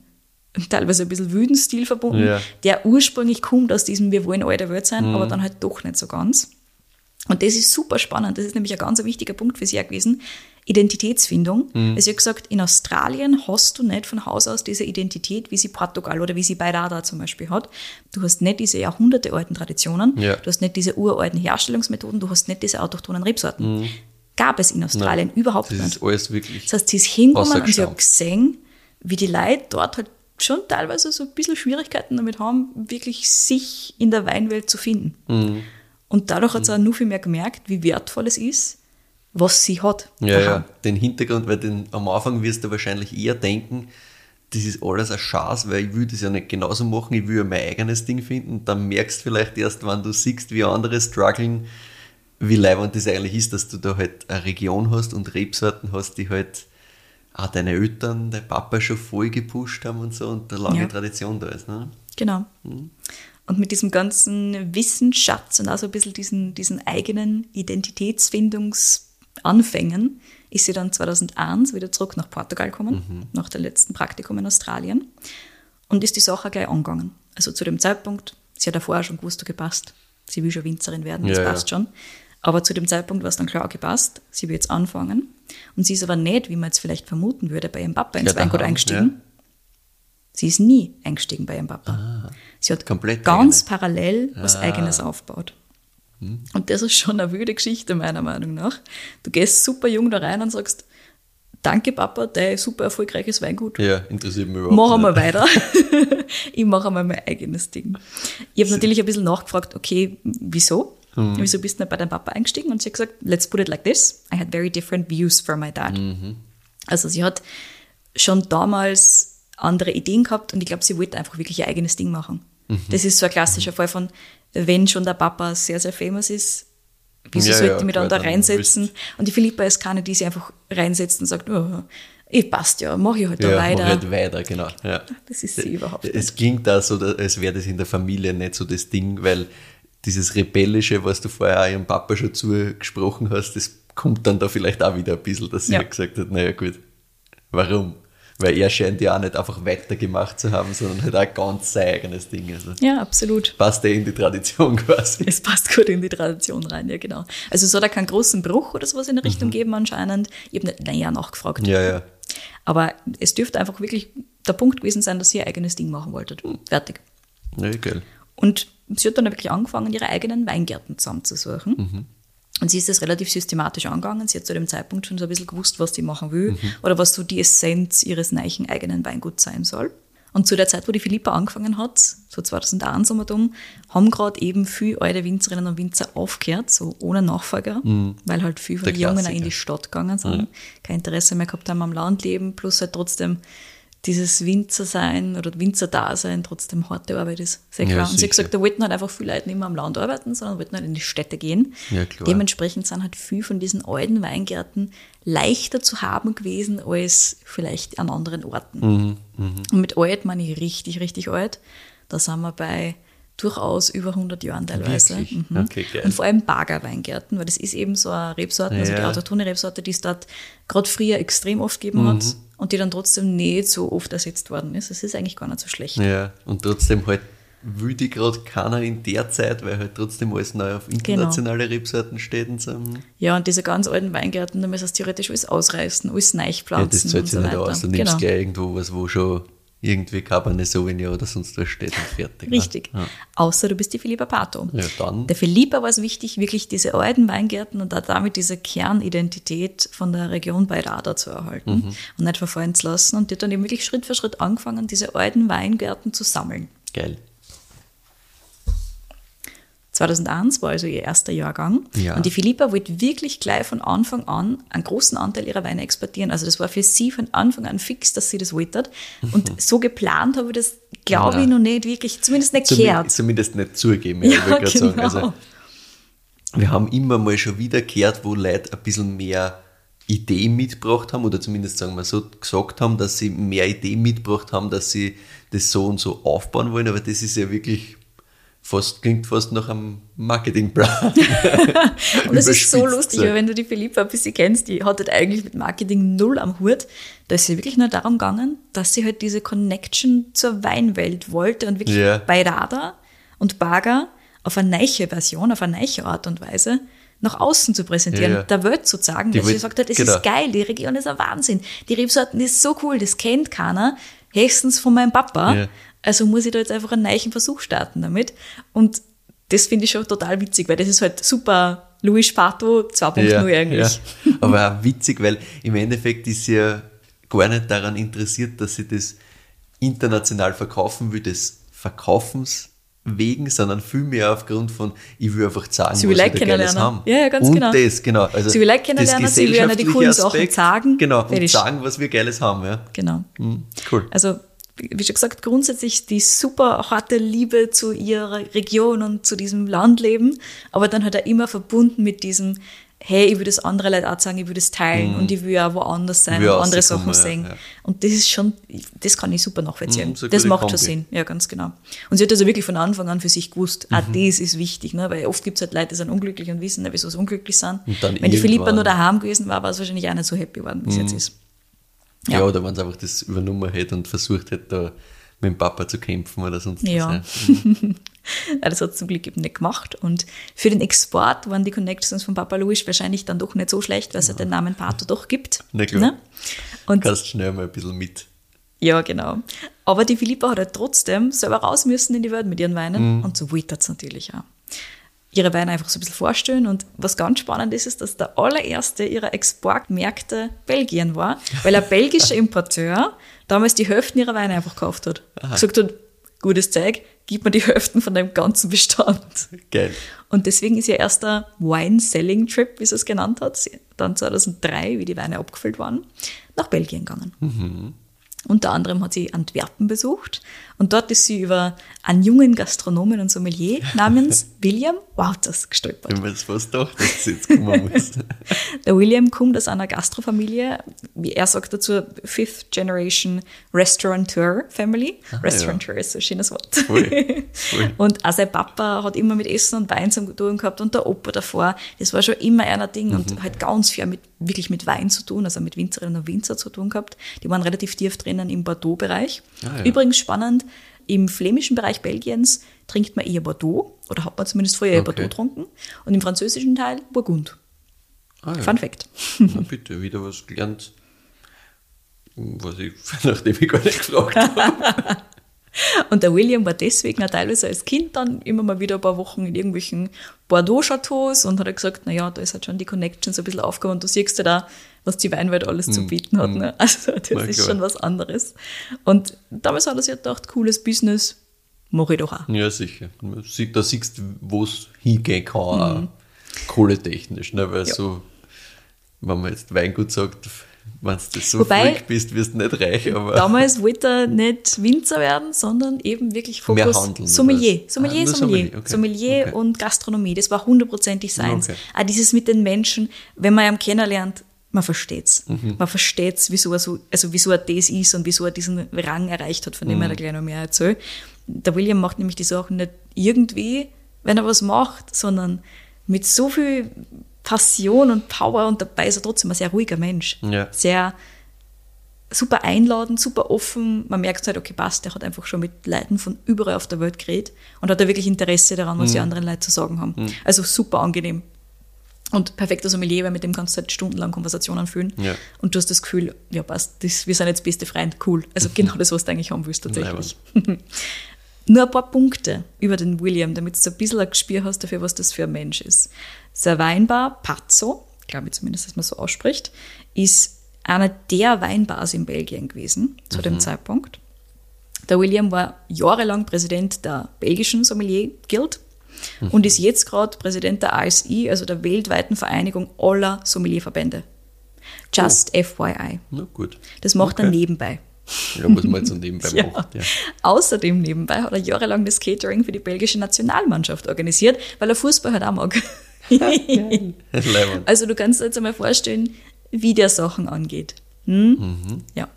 teilweise ein bisschen wüden Stil verbunden, Ja. der ursprünglich kommt aus diesem Wir wollen alte Welt sein, Mhm. aber dann halt doch nicht so ganz. Und das ist super spannend. Das ist nämlich ein ganz wichtiger Punkt für sie gewesen. Identitätsfindung. Mhm. Also, sie hat gesagt, in Australien hast du nicht von Haus aus diese Identität, wie sie Portugal oder wie sie Bayrada zum Beispiel hat. Du hast nicht diese jahrhundertealten Traditionen. Ja. Du hast nicht diese uralten Herstellungsmethoden. Du hast nicht diese autochthonen Rebsorten. Gab es in Australien überhaupt Mhm. Das nicht. ist alles wirklich. Das heißt, sie ist hingekommen und sie hat gesehen, wie die Leute dort halt schon teilweise so ein bisschen Schwierigkeiten damit haben, wirklich sich in der Weinwelt zu finden. Mhm. Und dadurch hat sie auch nur viel mehr gemerkt, wie wertvoll es ist, was sie hat. Ja, daheim. ja, den Hintergrund, weil den, am Anfang wirst du wahrscheinlich eher denken, das ist alles ein Schatz, weil ich will das ja nicht genauso machen, ich will ja mein eigenes Ding finden. Dann merkst du vielleicht erst, wenn du siehst, wie andere strugglen, wie leibend das eigentlich ist, dass du da halt eine Region hast und Rebsorten hast, die halt auch deine Eltern, dein Papa schon voll gepusht haben und so und eine lange Ja. Tradition da ist. Ne? Genau. Und mit diesem ganzen Wissensschatz und auch so ein bisschen diesen, diesen eigenen Identitätsfindungsanfängen ist sie dann 2001 wieder zurück nach Portugal gekommen, nach dem letzten Praktikum in Australien und ist die Sache gleich angegangen. Also zu dem Zeitpunkt, sie hat ja vorher schon gewusst, okay, passt, sie will schon Winzerin werden, das Ja, ja. passt schon. Aber zu dem Zeitpunkt war es dann klar, okay, passt, sie will jetzt anfangen. Und sie ist aber nicht, wie man jetzt vielleicht vermuten würde, bei ihrem Papa ins Ja, Weingut eingestiegen. Sie ist nie eingestiegen bei ihrem Papa. sie hat Ah, komplett ganz eigene. parallel was Ah. Eigenes aufgebaut. Hm. Und das ist schon eine wilde Geschichte, meiner Meinung nach. Du gehst super jung da rein und sagst, danke Papa, dein super erfolgreiches Weingut. Ja, interessiert mich überhaupt Mach einmal nicht. weiter. (laughs) (laughs) ich mache einmal mein eigenes Ding. Ich habe natürlich ein bisschen nachgefragt, okay, wieso? Hm. Wieso bist du nicht bei deinem Papa eingestiegen? Und sie hat gesagt, let's put it like this. I had very different views from my dad. Mhm. Also sie hat schon damals andere Ideen gehabt und ich glaube, sie wollte einfach wirklich ihr eigenes Ding machen. Mhm. Das ist so ein klassischer Fall von, wenn schon der Papa sehr, sehr famous ist, wieso Ja, sollte ja, mich dann da reinsetzen? Und die Philippa ist keine, die sich einfach reinsetzt und sagt, oh, ich passt ja, mache ich halt da Ja, mach weiter. halt weiter, genau. Ja. Das ist sie überhaupt nicht. Es klingt da so, als wäre das in der Familie nicht so das Ding, weil dieses Rebellische, was du vorher auch ihrem Papa schon zugesprochen hast, das kommt dann da vielleicht auch wieder ein bisschen, dass sie Ja. halt gesagt hat, naja gut, warum? Weil er scheint ja auch nicht einfach weitergemacht zu haben, sondern halt auch ganz sein eigenes Ding. Also Ja, absolut. passt ja in die Tradition (laughs) quasi. Es passt gut in die Tradition rein, ja genau. Also es hat da keinen großen Bruch oder sowas in der Richtung geben anscheinend. Ich habe nicht näher nachgefragt. Ja, ja. Aber es dürfte einfach wirklich der Punkt gewesen sein, dass sie ihr eigenes Ding machen wolltet. Fertig. Ja, geil. Und sie hat dann wirklich angefangen, ihre eigenen Weingärten zusammenzusuchen. Und sie ist das relativ systematisch angegangen. Sie hat zu dem Zeitpunkt schon so ein bisschen gewusst, was sie machen will oder was so die Essenz ihres neuen eigenen Weinguts sein soll. Und zu der Zeit, wo die Philippa angefangen hat, so 2001 um um, haben gerade eben viele alte Winzerinnen und Winzer aufgehört, so ohne Nachfolger, weil halt viele von den Jungen in die Stadt gegangen sind, kein Interesse mehr gehabt haben am Landleben, plus halt trotzdem dieses Winzer-Sein oder Winzer-Dasein trotzdem harte Arbeit ist. Sehr Ja, klar. und sie hat gesagt, da wollten halt einfach viele Leute nicht mehr am Land arbeiten, sondern wollten halt in die Städte gehen. Ja, klar. Dementsprechend sind halt viel von diesen alten Weingärten leichter zu haben gewesen als vielleicht an anderen Orten. Mhm, Und mit alt meine ich richtig, richtig alt. Da sind wir bei durchaus über 100 Jahren teilweise. Mhm. Okay. Und vor allem Baggerweingärten, weil das ist eben so eine Rebsorte, also die Ja. autochtone Rebsorte, die es dort gerade früher extrem oft gegeben Mhm. hat und die dann trotzdem nicht so oft ersetzt worden ist. Das ist eigentlich gar nicht so schlecht. Ja, und trotzdem halt will die gerade keiner in der Zeit, weil halt trotzdem alles neu auf internationale Genau. Rebsorten steht und so. Ja, und diese ganz alten Weingärten, da müssen sie theoretisch alles ausreißen, alles neu Ja, pflanzen das zahlt sich so nicht aus. Du nimmst genau. gleich irgendwo was, wo schon irgendwie Cabernet Sauvignon oder sonst was steht und fertig. ne? Richtig. Ja. Außer du bist die Philippa Pato. Ja, dann. Der Philippa war es wichtig, wirklich diese alten Weingärten und damit diese Kernidentität von der Region Bayrada zu erhalten Mhm. und nicht verfallen zu lassen. Und die hat dann eben wirklich Schritt für Schritt angefangen, diese alten Weingärten zu sammeln. Geil. 2001 war also ihr erster Jahrgang. Ja. Und die Philippa wollte wirklich gleich von Anfang an einen großen Anteil ihrer Weine exportieren. Also das war für sie von Anfang an fix, dass sie das wollte. Und so geplant habe ich das, glaube ich, Nein. noch nicht wirklich, zumindest nicht Zumi gehört. zumindest nicht zugeben, ja, Ja, ich gerade sagen. genau. Also, wir haben immer mal schon wieder gehört, wo Leute ein bisschen mehr Idee mitgebracht haben, oder zumindest sagen wir so, gesagt haben, dass sie mehr Idee mitgebracht haben, dass sie das so und so aufbauen wollen, aber das ist ja wirklich fast, klingt fast nach einem Marketingplan. (laughs) Und das ist so lustig, gesagt. weil wenn du die Philippa ein bisschen kennst, die hat halt eigentlich mit Marketing null am Hut. Da ist sie wirklich nur darum gegangen, dass sie halt diese Connection zur Weinwelt wollte und wirklich Ja. bei Rada und Baga auf eine neue Version, auf eine neue Art und Weise nach außen zu präsentieren, Ja, ja. der Welt zu sagen, Die dass sie wollt- sagt hat, das genau. ist geil, die Region ist ein Wahnsinn, die Rebsorten ist so cool, das kennt keiner, höchstens von meinem Papa. Ja. Also muss ich da jetzt einfach einen neuen Versuch starten damit. Und das finde ich schon total witzig, weil das ist halt super Louis Pato 2.0 eigentlich. Ja. Aber auch witzig, weil im Endeffekt ist sie ja gar nicht daran interessiert, dass sie das international verkaufen will, des Verkaufens wegen, sondern vielmehr aufgrund von, ich will einfach sagen, Sie will was wir Geiles haben. Ja, ja, ganz und genau. das, genau. Also Sie will Leute kennenlernen, sie will die coolen Sachen sagen. Genau, und sagen, was wir Geiles haben, ja. Genau. Hm, Cool. Also, wie schon gesagt, grundsätzlich die super harte Liebe zu ihrer Region und zu diesem Landleben, aber dann halt auch immer verbunden mit diesem, hey, ich will das andere Leute auch sagen, ich will das teilen und ich will auch woanders sein Mhm. Und andere Sachen ja, sehen. ja. Und das ist schon, das kann ich super nachvollziehen. Mhm, so das macht schon Kombi. Sinn, ja, ganz genau. Und sie hat also wirklich von Anfang an für sich gewusst, auch Mhm. das ist wichtig, ne? weil oft gibt es halt Leute, die sind unglücklich und wissen nicht, wieso sie unglücklich sind. Wenn die Philippa nur daheim gewesen war, war es wahrscheinlich auch nicht so happy geworden, wie es jetzt ist. Ja, Ja. oder wenn sie einfach das übernommen hätte und versucht hätte, da mit dem Papa zu kämpfen oder sonst Ja. was. Ja. Ja, (laughs) das hat es zum Glück eben nicht gemacht. Und für den Export waren die Connections von Papa Louis wahrscheinlich dann doch nicht so schlecht, weil es ja den Namen Pato doch gibt. Na klar. Ne? Und Kannst schnell mal ein bisschen mit. ja, genau. Aber die Philippa hat halt trotzdem selber raus müssen in die Welt mit ihren Weinen. Und so wollte es natürlich auch. Ihre Weine einfach so ein bisschen vorstellen. Und was ganz spannend ist, ist, dass der allererste ihrer Exportmärkte Belgien war, weil ein belgischer (laughs) Importeur damals die Hälfte ihrer Weine einfach gekauft hat. Gesagt hat, gutes Zeug, gib mir die Hälften von deinem ganzen Bestand. Geil. Und deswegen ist ihr erster Wine-Selling-Trip, wie sie es genannt hat, dann 2003, wie die Weine abgefüllt waren, nach Belgien gegangen. Unter anderem hat sie Antwerpen besucht und dort ist sie über einen jungen Gastronomen und Sommelier (laughs) namens William Wouters gestolpert. Ich das fast gedacht, dass es jetzt kommen muss. (laughs) Der William kommt aus einer Gastrofamilie, wie er sagt dazu, Fifth Generation Restaurateur Family. Restaurateur ist so ein schönes Wort. Voll, voll. (laughs) Und auch sein Papa hat immer mit Essen und Wein zu tun gehabt und der Opa davor. Das war schon immer ein Ding Mhm. und halt ganz viel mit, wirklich mit Wein zu tun, also mit Winzerinnen und Winzer zu tun gehabt. Die waren relativ tief drinnen im Bordeaux-Bereich. Ah, ja. Übrigens spannend, im flämischen Bereich Belgiens trinkt man eher Bordeaux oder hat man zumindest eher Okay. Bordeaux getrunken und im französischen Teil Burgund. Ah, ja. Fun Fact. (laughs) Na bitte, wieder was gelernt. Was ich, (laughs) nachdem ich gar nicht gefragt habe. (laughs) Und der William war deswegen auch teilweise als Kind dann immer mal wieder ein paar Wochen in irgendwelchen Bordeaux-Chateaus und hat er gesagt, naja, da ist halt schon die Connection so ein bisschen aufgekommen und du siehst ja da, was die Weinwelt alles zu bieten hat. Ne? (laughs) Also das Na ist klar. schon was anderes. Und damals hat er sich gedacht, cooles Business, mache ich doch auch. Ja, sicher. Da siehst du, wo es hingehen kann, auch kohletechnisch. Ne? Weil Ja. so, wenn man jetzt Weingut sagt, Wenn du so Wobei- freak bist, wirst du nicht reich, aber Damals wollte er nicht Winzer werden, sondern eben wirklich Mehr Fokus handeln, Sommelier. Sommelier, Ah, Sommelier. Sommelier, okay. Sommelier Okay. und Gastronomie. Das war hundertprozentig seins. Okay. Auch dieses mit den Menschen, wenn man ihn kennenlernt, man versteht's. Mhm. Man versteht's, wieso er so, also wieso er das ist und wieso er diesen Rang erreicht hat, von dem Mhm. er da gleich noch mehr erzählt. Der William macht nämlich die Sachen nicht irgendwie, wenn er was macht, sondern mit so viel Passion und Power und dabei ist er trotzdem ein sehr ruhiger Mensch. Ja. Sehr super einladend, super offen. Man merkt halt, okay, passt, der hat einfach schon mit Leuten von überall auf der Welt geredet und hat da wirklich Interesse daran, was die anderen Leute zu sagen haben. Also super angenehm. Und perfekter Sommelier, weil mit dem kannst du halt stundenlang Konversationen führen. Ja. Und du hast das Gefühl, ja passt, das, wir sind jetzt beste Freunde, cool. Also genau das, was du eigentlich haben willst tatsächlich. (laughs) Nur ein paar Punkte über den William, damit du ein bisschen ein Gespür hast dafür, was das für ein Mensch ist. Sein Weinbar Pazzo, glaube ich zumindest, dass man so ausspricht, ist einer der Weinbars in Belgien gewesen zu dem Zeitpunkt. Der William war jahrelang Präsident der belgischen Sommelier Guild und ist jetzt gerade Präsident der ASI, also der weltweiten Vereinigung aller Sommelierverbände. Just FYI. na gut. Das macht er Okay. nebenbei. Ja, was man jetzt nebenbei (laughs) Ja. macht. Ja. Außerdem nebenbei hat er jahrelang das Catering für die belgische Nationalmannschaft organisiert, weil er Fußball halt auch mag. (laughs) (laughs) Also du kannst dir jetzt einmal vorstellen, wie der Sachen angeht. Hm? Mhm. Ja.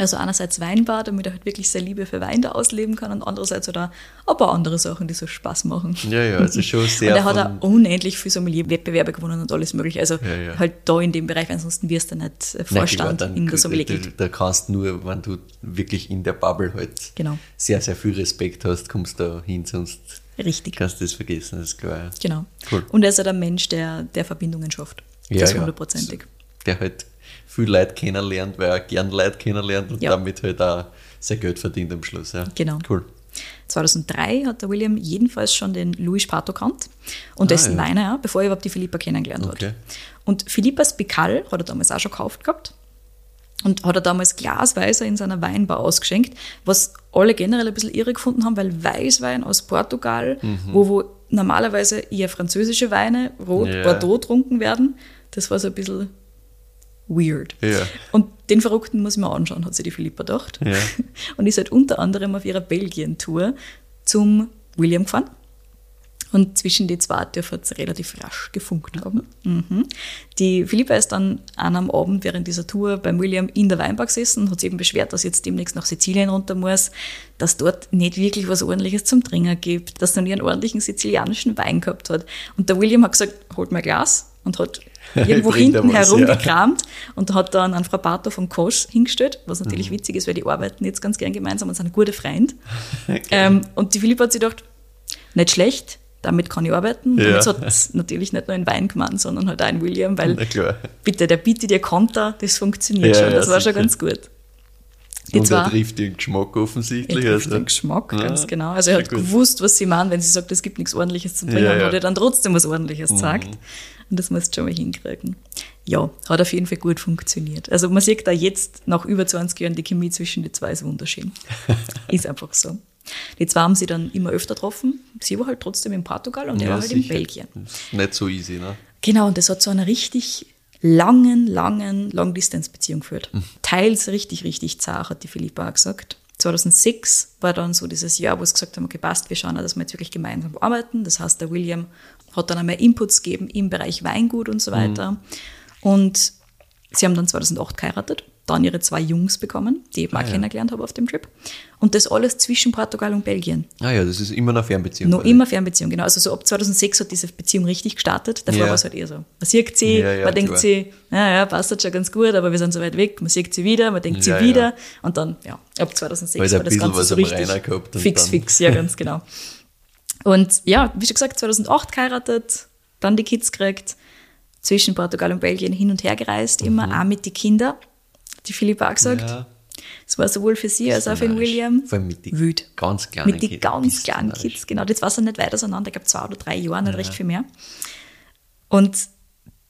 Also einerseits Weinbar, damit er halt wirklich seine Liebe für Wein da ausleben kann und andererseits hat er ein paar andere Sachen, die so Spaß machen. Ja, ja, also (laughs) schon sehr und er hat auch unendlich viel Sommelier-Wettbewerbe gewonnen und alles mögliche. Also Ja, ja. halt da in dem Bereich, weil ansonsten wirst du nicht äh, Nein, Vorstand klar, dann- in der Sommelier da, da kannst du nur, wenn du wirklich in der Bubble halt Genau. sehr, sehr viel Respekt hast, kommst du da hin, sonst Richtig. kannst du das vergessen, das ist klar. ja. Genau. Cool. Und er ist halt ein Mensch, der, der Verbindungen schafft. Ja, das ja. hundertprozentig. Der halt viel Leute kennenlernt, weil er gern Leute kennenlernt und Ja. damit halt auch sein Geld verdient am Schluss. Ja. Genau. Cool. 2003 hat der William jedenfalls schon den Louis Spato kannt und dessen Ah, ja. Weine, ja, bevor er überhaupt die Philippa kennengelernt Okay. hat. Und Philippas Bicall hat er damals auch schon gekauft gehabt und hat er damals glasweise in seiner Weinbar ausgeschenkt, was alle generell ein bisschen irre gefunden haben, weil Weißwein aus Portugal, Mhm. wo, wo normalerweise eher französische Weine, Rot, Ja. Bordeaux trunken werden, das war so ein bisschen weird. Ja. Und den Verrückten muss ich mir anschauen, hat sich die Philippa gedacht. Ja. (laughs) Und ist halt unter anderem auf ihrer Belgien-Tour zum William gefahren. Und zwischen die zwei dürfen es relativ rasch gefunkt haben. Mhm. Die Philippa ist dann an einem Abend während dieser Tour beim William in der Weinbar gesessen und hat sich eben beschwert, dass sie jetzt demnächst nach Sizilien runter muss, dass dort nicht wirklich was Ordentliches zum Trinken gibt, dass sie noch nie einen ordentlichen sizilianischen Wein gehabt hat. Und der William hat gesagt, holt mir ein Glas und hat (laughs) irgendwo hinten was, herumgekramt und hat dann einen Frappato von Kosch hingestellt, was natürlich witzig ist, weil die arbeiten jetzt ganz gern gemeinsam und sind ein guter Freund. (laughs) Ähm, und die Philippa hat sich gedacht, nicht schlecht, damit kann ich arbeiten. Und Ja. Damit hat es natürlich nicht nur in Wein gemacht, sondern halt auch in William, weil bitte, der bietet dir Konter, das funktioniert Ja, schon, ja, das war schon sicher. ganz gut. Die und zwei- er trifft den Geschmack offensichtlich. er trifft also. den Geschmack, Ja, ganz genau. Also er hat gewusst, was sie meinen, wenn sie sagt, es gibt nichts Ordentliches zum Trinken, Ja, und ja. Mhm. hat er dann trotzdem was Ordentliches gesagt. Und das musst du schon mal hinkriegen. Ja, hat auf jeden Fall gut funktioniert. Also man sieht da jetzt, nach über 20 Jahren, die Chemie zwischen den zwei ist wunderschön. (laughs) ist einfach so. Die zwei haben sie dann immer öfter getroffen. Sie war halt trotzdem in Portugal und er Ja, war halt in sicher. Belgien. Ist nicht so easy, ne? Genau, und das hat zu einer richtig langen, langen Long-Distance-Beziehung geführt. Teils richtig, richtig zart, hat die Philippa auch gesagt. 2006 war dann so dieses Jahr, wo sie gesagt haben, okay, passt, wir schauen, dass wir jetzt wirklich gemeinsam arbeiten. Das heißt, der William hat dann einmal Inputs gegeben im Bereich Weingut und so weiter. Und sie haben dann 2008 geheiratet, dann ihre zwei Jungs bekommen, die ich eben auch kennengelernt habe auf dem Trip. Und das alles zwischen Portugal und Belgien. Ah ja, das ist immer eine Fernbeziehung. Noch immer Fernbeziehung, genau. Also so ab 2006 hat diese Beziehung richtig gestartet. Davor Ja. war es halt eher so. Man sieht sie, Ja, ja, man denkt klar. sie, ja, ja, passt halt schon ganz gut, aber wir sind so weit weg. Man sieht sie wieder, man denkt sie Ja, wieder. ja. Und dann, ja, ab 2006 Weil war das Ganze was so richtig fix, dann- fix, ja, ganz genau. (laughs) Und ja, wie schon gesagt, 2008 geheiratet, dann die Kids gekriegt, zwischen Portugal und Belgien hin und her gereist, immer, auch mit den Kindern. Die Philippa auch gesagt. Ja. Es war sowohl für sie als auch für den. William. Vor allem mit den ganz kleinen Mit den Kids. ganz kleinen. Kids, genau. Das war so nicht weit auseinander, ich glaube zwei oder drei Jahre, nicht recht viel mehr. Und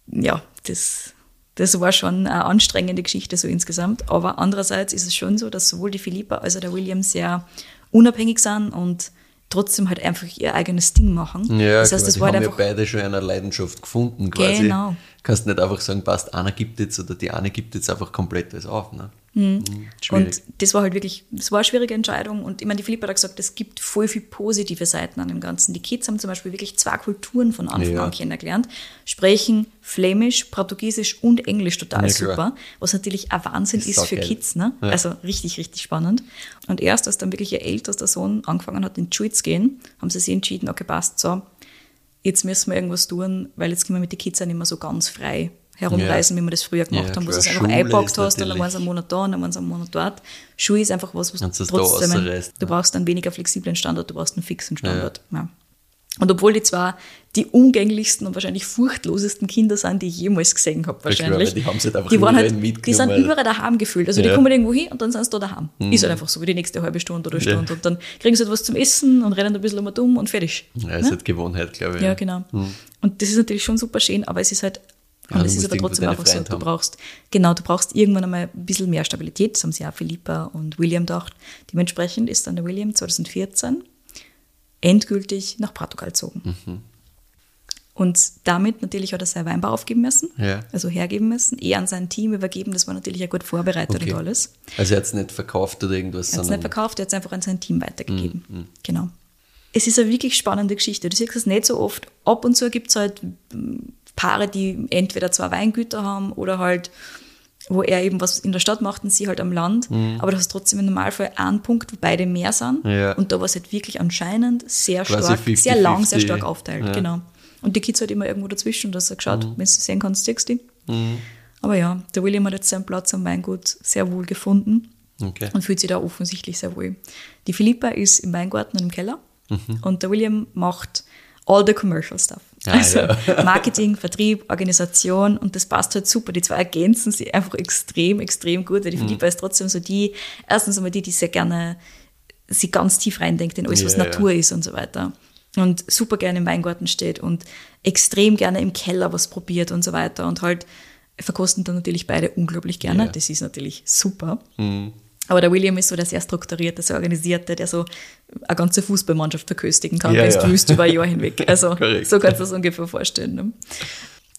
ja, das, das war schon eine anstrengende Geschichte so insgesamt. Aber andererseits ist es schon so, dass sowohl die Philippa als auch der William sehr unabhängig sind und trotzdem halt einfach ihr eigenes Ding machen. Ja, das heißt, das war haben halt ja einfach beide schon eine Leidenschaft gefunden quasi. Genau. Kannst nicht einfach sagen, passt, einer gibt jetzt oder die eine gibt jetzt einfach komplett was auf. Ne? Mhm. Schwierig. Und das war halt wirklich, das war eine schwierige Entscheidung. Und ich meine, die Philippa hat gesagt, es gibt voll viel positive Seiten an dem Ganzen. Die Kids haben zum Beispiel wirklich zwei Kulturen von Anfang Ja. an kennengelernt. Sprechen Flämisch, Portugiesisch und Englisch total Ja, super. Was natürlich ein Wahnsinn Ist ist für saugeil. Kids. Ne? Ja. Also richtig, richtig spannend. Und erst als dann wirklich ihr ältester Sohn angefangen hat, in die Schule zu gehen, haben sie sich entschieden, okay, passt so, jetzt müssen wir irgendwas tun, weil jetzt können wir mit den Kids auch nicht mehr so ganz frei herumreisen, wie wir das früher gemacht Ja, haben, wo du es einfach eingepackt hast und dann natürlich- waren sie einen Monat da und dann waren sie einen Monat dort. Schule ist einfach was, was Und da trotzdem, rausreißt, du ja. brauchst einen weniger flexiblen Standort, du brauchst einen fixen Standort. Ja. Und obwohl die zwar die umgänglichsten und wahrscheinlich furchtlosesten Kinder sind, die ich jemals gesehen habe, Ja, wahrscheinlich. weil die haben sich einfach die waren halt, die sind überall daheim gefühlt. Also die Ja. Mhm. kommen irgendwo hin und dann sind sie da daheim. Ist halt einfach so, wie die nächste halbe Stunde oder Ja. Stunde. Und dann kriegen sie etwas zum Essen und rennen ein bisschen um dumm und fertig. Ja, ist halt Gewohnheit, glaube ich. Ja, genau. Und das ist natürlich schon super schön, aber es ist halt, Ja, und du es ist aber trotzdem einfach so, du haben. brauchst, genau, du brauchst irgendwann einmal ein bisschen mehr Stabilität. Das haben sie auch Philippa und William gedacht. Dementsprechend ist dann der William 2014 endgültig nach Portugal gezogen. Mhm. Und damit natürlich hat er seinen Weinbau aufgeben müssen, Ja. also hergeben müssen, eher an sein Team übergeben. Das war natürlich ja gut vorbereitet Okay. und alles. Also er hat es nicht verkauft oder irgendwas, Er hat es nicht verkauft, er hat es einfach an sein Team weitergegeben. Mhm, Genau. Es ist eine wirklich spannende Geschichte. Du siehst es nicht so oft. Ab und zu gibt es halt Paare, die entweder zwei Weingüter haben oder halt, wo er eben was in der Stadt macht und sie halt am Land. Aber du hast trotzdem im Normalfall einen Punkt, wo beide mehr sind. Mhm. Ja. Und da war es halt wirklich anscheinend sehr stark, sehr lang, sehr 50-50. stark aufteilt. Ja. Genau. Und die Kids halt immer irgendwo dazwischen, dass er geschaut, Mhm. wenn du sie sehen kannst, siehst du die. Aber ja, der William hat jetzt seinen Platz am Weingut sehr wohl gefunden Okay. und fühlt sich da offensichtlich sehr wohl. Die Philippa ist im Weingarten und im Keller und der William macht all the commercial stuff. Ah, also ja. (laughs) Marketing, Vertrieb, Organisation und das passt halt super. Die zwei ergänzen sich einfach extrem, extrem gut, weil die Philippa ist trotzdem so die, erstens einmal die, die sehr gerne sie ganz tief reindenkt in alles, was Ja, ja. Natur ist und so weiter. Und super gerne im Weingarten steht und extrem gerne im Keller was probiert und so weiter und halt verkosten dann natürlich beide unglaublich gerne. Ja. Das ist natürlich super. Aber der William ist so der sehr strukturierte, sehr organisierte, der so eine ganze Fußballmannschaft verköstigen kann, Ja, wenn ja. du willst, über ein Jahr hinweg. (laughs) Also so kannst du das ungefähr vorstellen. Ne?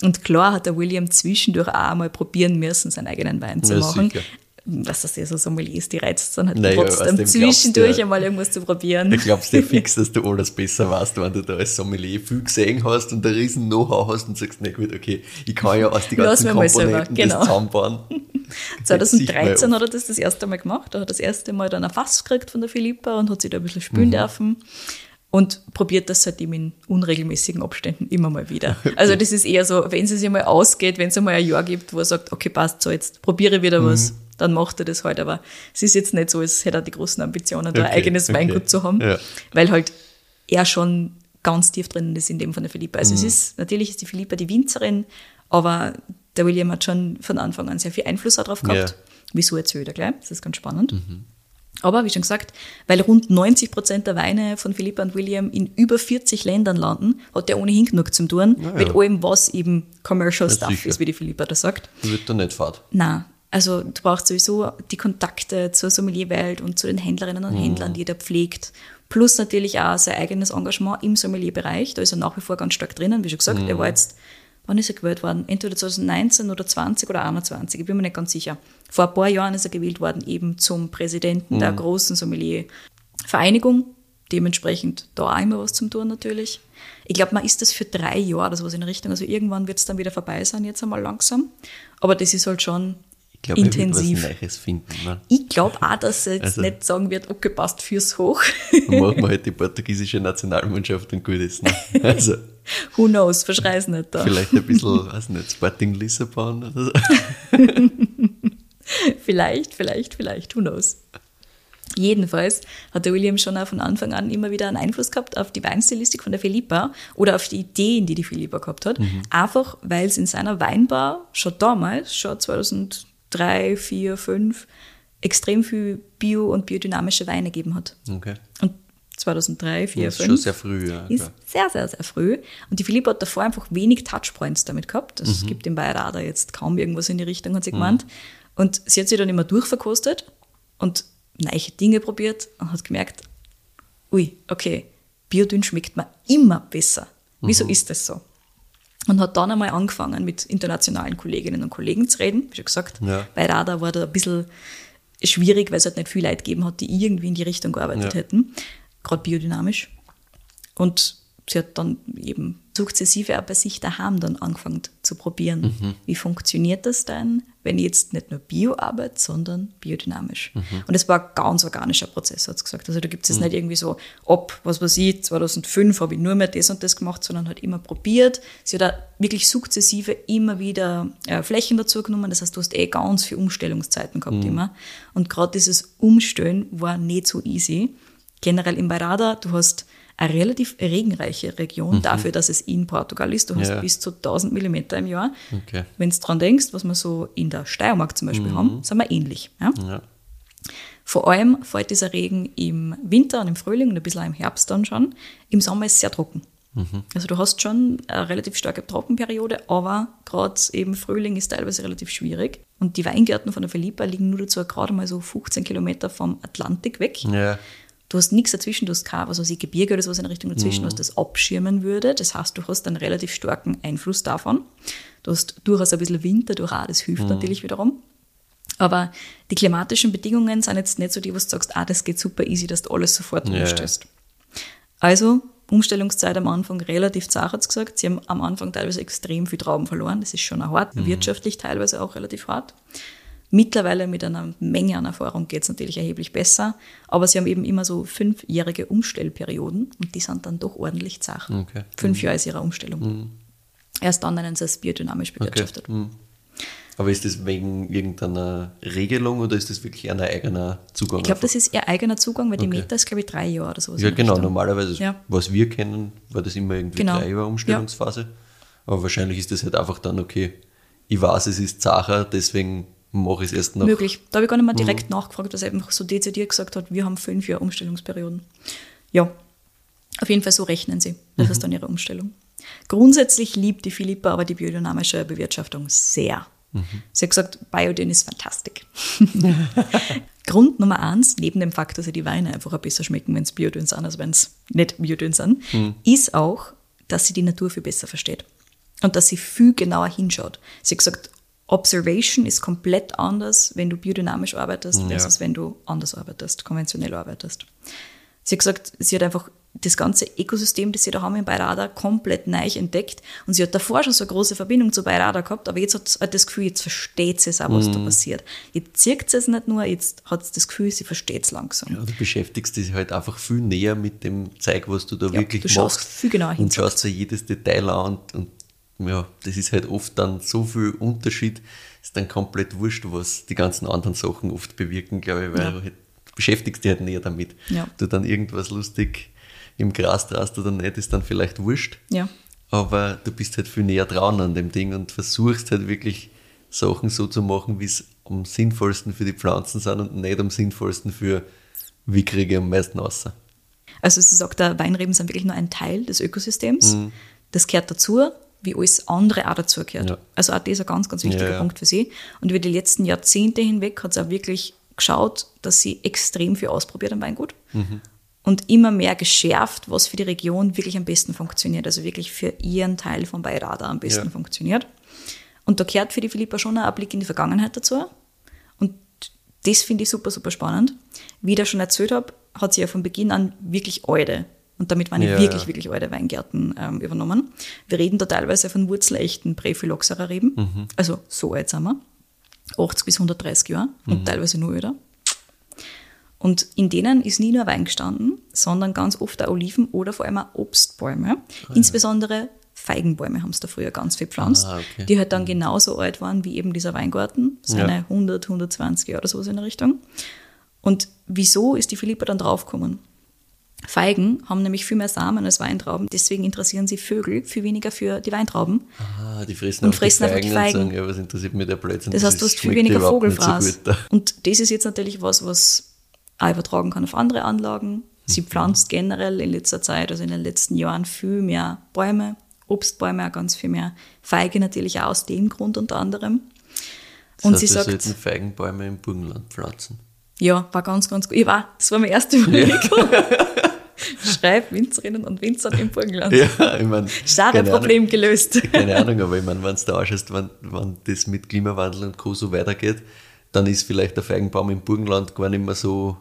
Und klar hat der William zwischendurch auch einmal probieren müssen, seinen eigenen Wein zu Ja, machen. sicher. Was das ja so Sommeliers, die reizt dann halt Naja, trotzdem dem glaubst zwischendurch du- einmal irgendwas zu probieren. Ich glaub's dir fix, (laughs) dass du alles besser weißt, wenn du da als Sommelier viel gesehen hast und ein riesen Know-how hast und sagst, na gut, okay, ich kann ja aus den ganzen mir mal selber, Komponenten genau. das zusammenbauen. (laughs) 2013 hat er das das erste Mal gemacht. Da hat er das erste Mal dann ein Fass gekriegt von der Philippa und hat sich da ein bisschen spülen dürfen. Und probiert das seitdem in unregelmäßigen Abständen immer mal wieder. (laughs) Also das ist eher so, wenn es sich mal ausgeht, wenn es einmal ein Jahr gibt, wo er sagt, okay, passt so, jetzt probiere ich wieder was, dann macht er das halt. Aber es ist jetzt nicht so, als hätte er die großen Ambitionen, da ein eigenes okay. Weingut zu haben. Ja. Weil halt er schon ganz tief drin ist in dem von der Philippa. Also es ist, natürlich ist die Philippa die Winzerin, aber der William hat schon von Anfang an sehr viel Einfluss darauf gehabt. Ja. Wieso erzählt er gleich? Das ist ganz spannend. Aber wie schon gesagt, weil rund 90 Prozent der Weine von Philippa und William in über 40 Ländern landen, hat er ohnehin genug zu tun, Ja, mit allem, was eben Commercial Ja, Stuff sicher. ist, wie die Philippa da sagt. Wird da nicht fad. Na, also du brauchst sowieso die Kontakte zur Sommelierwelt und zu den Händlerinnen und Händlern, die er pflegt. Plus natürlich auch sein eigenes Engagement im Sommelierbereich. Da ist er nach wie vor ganz stark drinnen. Wie schon gesagt, er war jetzt, wann ist er gewählt worden? Entweder 2019 oder 20 oder 21, ich bin mir nicht ganz sicher. Vor ein paar Jahren ist er gewählt worden, eben zum Präsidenten der großen Sommelier-Vereinigung. Dementsprechend da auch immer was zum tun natürlich. Ich glaube, man ist das für drei Jahre oder sowas in Richtung. Also irgendwann wird es dann wieder vorbei sein, jetzt einmal langsam. Aber das ist halt schon Ich glaube, wird intensiv. Neues finden. Ne? Ich glaube auch, dass er jetzt Also- nicht sagen wird, okay, passt fürs Hoch. Dann machen wir halt die portugiesische Nationalmannschaft und gut ist. Ne? (laughs) Also Who knows, verschrei's nicht da. vielleicht ein bisschen, weiß nicht, Sporting Lissabon oder so. (laughs) Vielleicht, vielleicht, vielleicht, who knows. Jedenfalls hat der William schon auch von Anfang an immer wieder einen Einfluss gehabt auf die Weinstilistik von der Philippa oder auf die Ideen, die die Philippa gehabt hat. Einfach, weil es in seiner Weinbar schon damals, schon 2003, 4, 5, extrem viel bio- und biodynamische Weine gegeben hat. Okay. Und 2003, 4, Das ist 5 schon sehr früh, ja. ist Klar. sehr, sehr, sehr früh. Und die Philippa hat davor einfach wenig Touchpoints damit gehabt. Also Mhm. Es gibt im Bayerada jetzt kaum irgendwas in die Richtung, hat sie gemeint. Und sie hat sich dann immer durchverkostet und neue Dinge probiert und hat gemerkt, ui, okay, Biodünn schmeckt mir immer besser. Wieso ist das so? Und hat dann einmal angefangen, mit internationalen Kolleginnen und Kollegen zu reden. Wie schon gesagt, Ja. bei Radar war da ein bisschen schwierig, weil es halt nicht viel Leute gegeben hat, die irgendwie in die Richtung gearbeitet Ja. hätten. Gerade biodynamisch. Und sie hat dann eben sukzessive auch bei sich daheim dann angefangen zu probieren. Mhm. Wie funktioniert das denn, wenn ich jetzt nicht nur Bio arbeite, sondern biodynamisch? Mhm. Und es war ein ganz organischer Prozess, hat sie gesagt. Also da gibt es jetzt nicht irgendwie so, ab, was weiß ich, 2005 habe ich nur mehr das und das gemacht, sondern hat immer probiert. Sie hat auch wirklich sukzessive immer wieder äh, Flächen dazu genommen. Das heißt, du hast eh ganz viele Umstellungszeiten gehabt immer. Und gerade dieses Umstellen war nicht so easy. Generell im Beirada, du hast eine relativ regenreiche Region dafür, dass es in Portugal ist. Du hast Ja. bis zu 1000 Millimeter im Jahr. Okay. Wenn du dran denkst, was wir so in der Steiermark zum Beispiel haben, sind wir ähnlich. Ja? Ja. Vor allem fällt dieser Regen im Winter und im Frühling und ein bisschen im Herbst dann schon. Im Sommer ist es sehr trocken. Also du hast schon eine relativ starke Trockenperiode, aber gerade eben Frühling ist teilweise relativ schwierig. Und die Weingärten von der Philippa liegen nur dazu gerade mal so 15 Kilometer vom Atlantik weg. Ja. Du hast nichts dazwischen, du hast kein, was weiß ich, Gebirge oder sowas in der Richtung dazwischen, was das abschirmen würde. Das heißt, du hast einen relativ starken Einfluss davon. Du hast durchaus ein bisschen Winter durch auch, das hilft natürlich wiederum. Aber die klimatischen Bedingungen sind jetzt nicht so die, wo du sagst, ah, das geht super easy, dass du alles sofort ja. umstellst. Also, Umstellungszeit am Anfang relativ zart, hat sie gesagt. Sie haben am Anfang teilweise extrem viel Trauben verloren. Das ist schon auch hart, wirtschaftlich teilweise auch relativ hart. Mittlerweile mit einer Menge an Erfahrung geht es natürlich erheblich besser, aber sie haben eben immer so fünfjährige Umstellperioden und die sind dann doch ordentlich zart. Okay. Fünf Jahre ist ihre Umstellung. Erst dann nennen sie es biodynamisch Okay. bewirtschaftet. Mhm. Aber ist das wegen irgendeiner Regelung oder ist das wirklich ein eigener Zugang? Ich glaube, das ist ihr eigener Zugang, weil die Okay. Meta ist, glaube ich, drei Jahre oder sowas. Ja, genau. Richtung. Normalerweise, Ja. was wir kennen, war das immer irgendwie Genau. drei Jahre Umstellungsphase. Aber wahrscheinlich ist das halt einfach dann, okay, ich weiß, es ist Zacher, deswegen mache ich es erst noch. Möglich. Da habe ich gar nicht mal direkt Mhm. nachgefragt, dass er einfach so dezidiert gesagt hat, wir haben fünf Jahre Umstellungsperioden. Ja, auf jeden Fall so rechnen sie. Das Mhm. ist dann ihre Umstellung. Grundsätzlich liebt die Philippa aber die biodynamische Bewirtschaftung sehr. Mhm. Sie hat gesagt, Biodyn ist fantastisch. (laughs) Grund Nummer eins, neben dem Fakt, dass ja die Weine einfach ein besser schmecken, wenn es Biodyn sind, als wenn es nicht Biodyn sind, Mhm. ist auch, dass sie die Natur viel besser versteht. Und dass sie viel genauer hinschaut. Sie hat gesagt, Observation ist komplett anders, wenn du biodynamisch arbeitest, Ja. versus wenn du anders arbeitest, konventionell arbeitest. Sie hat gesagt, sie hat einfach das ganze Ökosystem, das sie da haben in Bayrada, komplett neu entdeckt. Und sie hat davor schon so eine große Verbindung zu Bayrada gehabt, aber jetzt hat sie das Gefühl, jetzt versteht sie es auch, was da passiert. Jetzt zieht sie es nicht nur, jetzt hat sie das Gefühl, sie versteht es langsam. Ja, du beschäftigst dich halt einfach viel näher mit dem Zeug, was du da Ja, wirklich du schaust machst. viel genauer hin. Und schaust dir jedes Detail an und, und ja, das ist halt oft dann so viel Unterschied, ist dann komplett wurscht, was die ganzen anderen Sachen oft bewirken, glaube ich, weil Ja. du, halt, du beschäftigst dich halt näher damit. Ja. Du dann irgendwas lustig im Gras drast oder nicht, ist dann vielleicht wurscht. Ja. Aber du bist halt viel näher dran an dem Ding und versuchst halt wirklich Sachen so zu machen, wie es am sinnvollsten für die Pflanzen sind und nicht am sinnvollsten für wie kriege ich am meisten raus. Also sie sagt, da Weinreben sind wirklich nur ein Teil des Ökosystems. Mhm. Das gehört dazu, wie alles andere auch dazu gehört. Ja. Also auch das ist ein ganz, ganz wichtiger Ja, ja. Punkt für sie. Und über die letzten Jahrzehnte hinweg hat sie auch wirklich geschaut, dass sie extrem viel ausprobiert am Weingut Mhm. und immer mehr geschärft, was für die Region wirklich am besten funktioniert. Also wirklich für ihren Teil von Bayrada am besten Ja. funktioniert. Und da gehört für die Philippa schon ein Blick in die Vergangenheit dazu. Und das finde ich super, super spannend. Wie ich da schon erzählt habe, hat sie ja von Beginn an wirklich alte, und damit ich Ja, wirklich, ja. wirklich alte Weingärten ähm, übernommen. Wir reden da teilweise von wurzelechten Präphyloxera Reben. Mhm. Also so alt sind wir. 80 bis 130 Jahre Mhm. und teilweise nur öder. Und in denen ist nie nur Wein gestanden, sondern ganz oft auch Oliven oder vor allem auch Obstbäume. Insbesondere Feigenbäume haben es da früher ganz viel gepflanzt, Ah, okay. die halt dann genauso alt waren wie eben dieser Weingarten, seine Ja. 100, 120 Jahre oder sowas in der Richtung. Und wieso ist die Philippa dann draufgekommen? Feigen haben nämlich viel mehr Samen als Weintrauben, deswegen interessieren sie Vögel viel weniger für die Weintrauben. Ah, die fressen, Und einfach fressen die einfach die Feigen, und sagen, ja, was interessiert mich der Blödsinn? Das heißt, du hast viel weniger so Vogelfraß. da. und das ist jetzt natürlich was, was auch übertragen kann auf andere Anlagen. Mhm. Sie pflanzt generell in letzter Zeit, also in den letzten Jahren, viel mehr Bäume, Obstbäume auch ganz viel mehr. Feige natürlich auch aus dem Grund unter anderem. Das Und heißt, sie wir sagt, sollten Feigenbäume im Burgenland pflanzen. ja, war ganz, ganz gut. Ich war, das war meine erste Überlegung. (laughs) (laughs) Schreib Winzerinnen und Winzern im Burgenland. Ja, ich meine. Schade, Problem gelöst. (laughs) Keine Ahnung, aber ich meine, wenn es da anschaust, wenn, wenn das mit Klimawandel und Co. so weitergeht, dann ist vielleicht der Feigenbaum im Burgenland gar nicht mehr so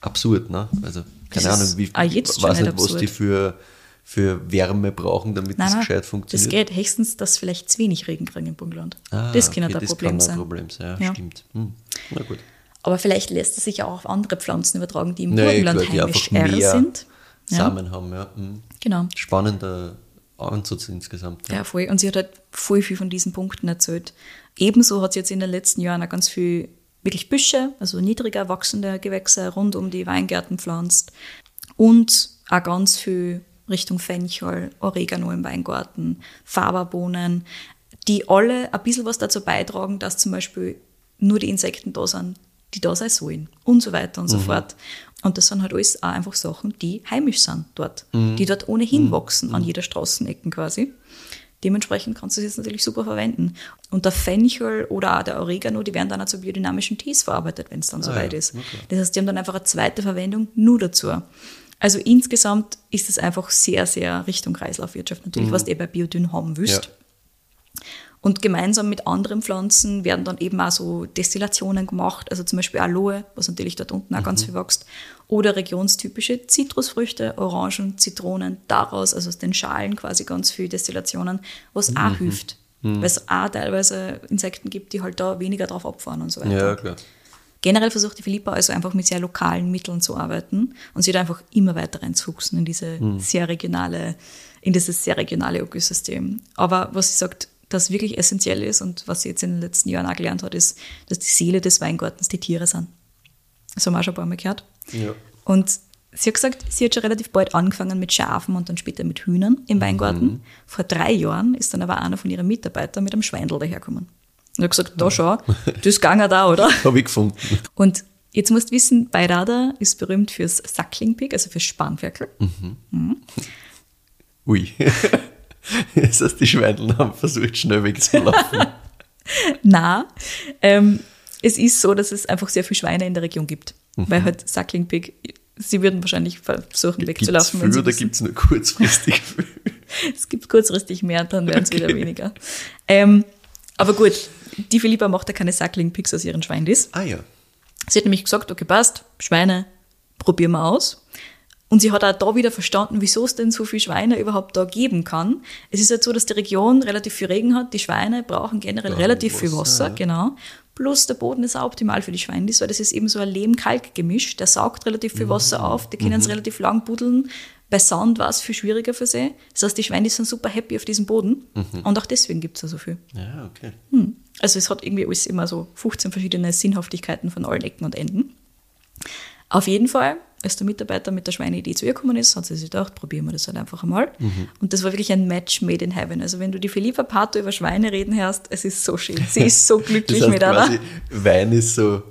absurd. Ne? Also, keine Das Ahnung, wie, schon weiß nicht was die für, für Wärme brauchen, damit das Nein, gescheit nein, funktioniert. das geht höchstens, dass vielleicht zu wenig Regen kriegen im Burgenland. Ah, das kann okay, ein das Problem kann sein. ein Problem sein, ja, Ja. stimmt. Hm. Na gut. Aber vielleicht lässt es sich auch auf andere Pflanzen übertragen, die im Nee, Burgenland die heimisch einfach R mehr sind. Ja, Samen haben, ja. Hm. genau. Spannender Ansatz insgesamt. Ja, voll. Und sie hat halt voll viel von diesen Punkten erzählt. Ebenso hat sie jetzt in den letzten Jahren auch ganz viel wirklich Büsche, also niedriger wachsende Gewächse rund um die Weingärten pflanzt. Und auch ganz viel Richtung Fenchel, Oregano im Weingarten, Faberbohnen, die alle ein bisschen was dazu beitragen, dass zum Beispiel nur die Insekten da sind, die da sein sollen und so weiter und so fort. Und das sind halt alles auch einfach Sachen, die heimisch sind dort, die dort ohnehin wachsen, an jeder Straßenecken quasi. Dementsprechend kannst du es jetzt natürlich super verwenden. Und der Fenchel oder auch der Oregano, die werden dann auch zu biodynamischen Tees verarbeitet, wenn es dann Ah soweit ja, ist. okay. Das heißt, die haben dann einfach eine zweite Verwendung nur dazu. Also insgesamt ist es einfach sehr, sehr Richtung Kreislaufwirtschaft natürlich, was du eh bei Biodyn haben willst. Ja. Und gemeinsam mit anderen Pflanzen werden dann eben auch so Destillationen gemacht, also zum Beispiel Aloe, was natürlich dort unten auch ganz viel wächst, oder regionstypische Zitrusfrüchte, Orangen, Zitronen, daraus, also aus den Schalen quasi ganz viel Destillationen, was auch hilft. Weil es auch teilweise Insekten gibt, die halt da weniger drauf abfahren und so weiter. Ja, klar. Generell versucht die Philippa also einfach mit sehr lokalen Mitteln zu arbeiten und sie da einfach immer weiter reinzufuchsen in diese sehr regionale, in dieses sehr regionale Ökosystem. Aber was sie sagt, das wirklich essentiell ist und was sie jetzt in den letzten Jahren auch gelernt hat, ist, dass die Seele des Weingartens die Tiere sind. Das haben wir auch schon ein paar Mal gehört. Ja. Und sie hat gesagt, sie hat schon relativ bald angefangen mit Schafen und dann später mit Hühnern im Weingarten. Vor drei Jahren ist dann aber einer von ihren Mitarbeitern mit einem Schweindel dahergekommen. Und hat gesagt, da schau, das ging da, oder? (laughs) Habe ich gefunden. Und jetzt musst du wissen, Beirada ist berühmt fürs Suckling Pig, also fürs Spanferkel. Ui. (laughs) (laughs) Das heißt, die Schweindel haben versucht, schnell wegzulaufen. (laughs) Na, ähm, es ist so, dass es einfach sehr viele Schweine in der Region gibt. Weil halt Suckling Pig, sie würden wahrscheinlich versuchen Gibt es wegzulaufen. viel oder gibt es nur kurzfristig viel? (laughs) Es gibt kurzfristig mehr, dann werden es Okay. wieder weniger. Ähm, aber gut, die Philippa macht ja keine Suckling Pigs aus ihren Schweindis. Ah ja. Sie hat nämlich gesagt, okay, passt, Schweine, probieren wir aus. Und sie hat auch da wieder verstanden, wieso es denn so viele Schweine überhaupt da geben kann. Es ist halt so, dass die Region relativ viel Regen hat. Die Schweine brauchen generell Brauchen relativ viel Wasser, Wasser, ja. genau. Plus der Boden ist auch optimal für die Schweindis, weil das ist eben so ein Lehm-Kalk-Gemisch. Der saugt relativ viel Wasser auf, die können es relativ lang buddeln. Bei Sand war es viel schwieriger für sie. Das heißt, die Schweindis sind super happy auf diesem Boden. Und auch deswegen gibt es da so viel. Ja, okay. Hm. Also es hat irgendwie alles immer so 15 verschiedene Sinnhaftigkeiten von allen Ecken und Enden. Auf jeden Fall, als der Mitarbeiter mit der Schweineidee zu ihr gekommen ist, hat sie sich gedacht, probieren wir das halt einfach einmal. Und das war wirklich ein Match made in heaven. Also wenn du die Philippa Pato über Schweine reden hörst, es ist so schön. Sie ist so (laughs) glücklich Das heißt mit einer. quasi, Wein ist so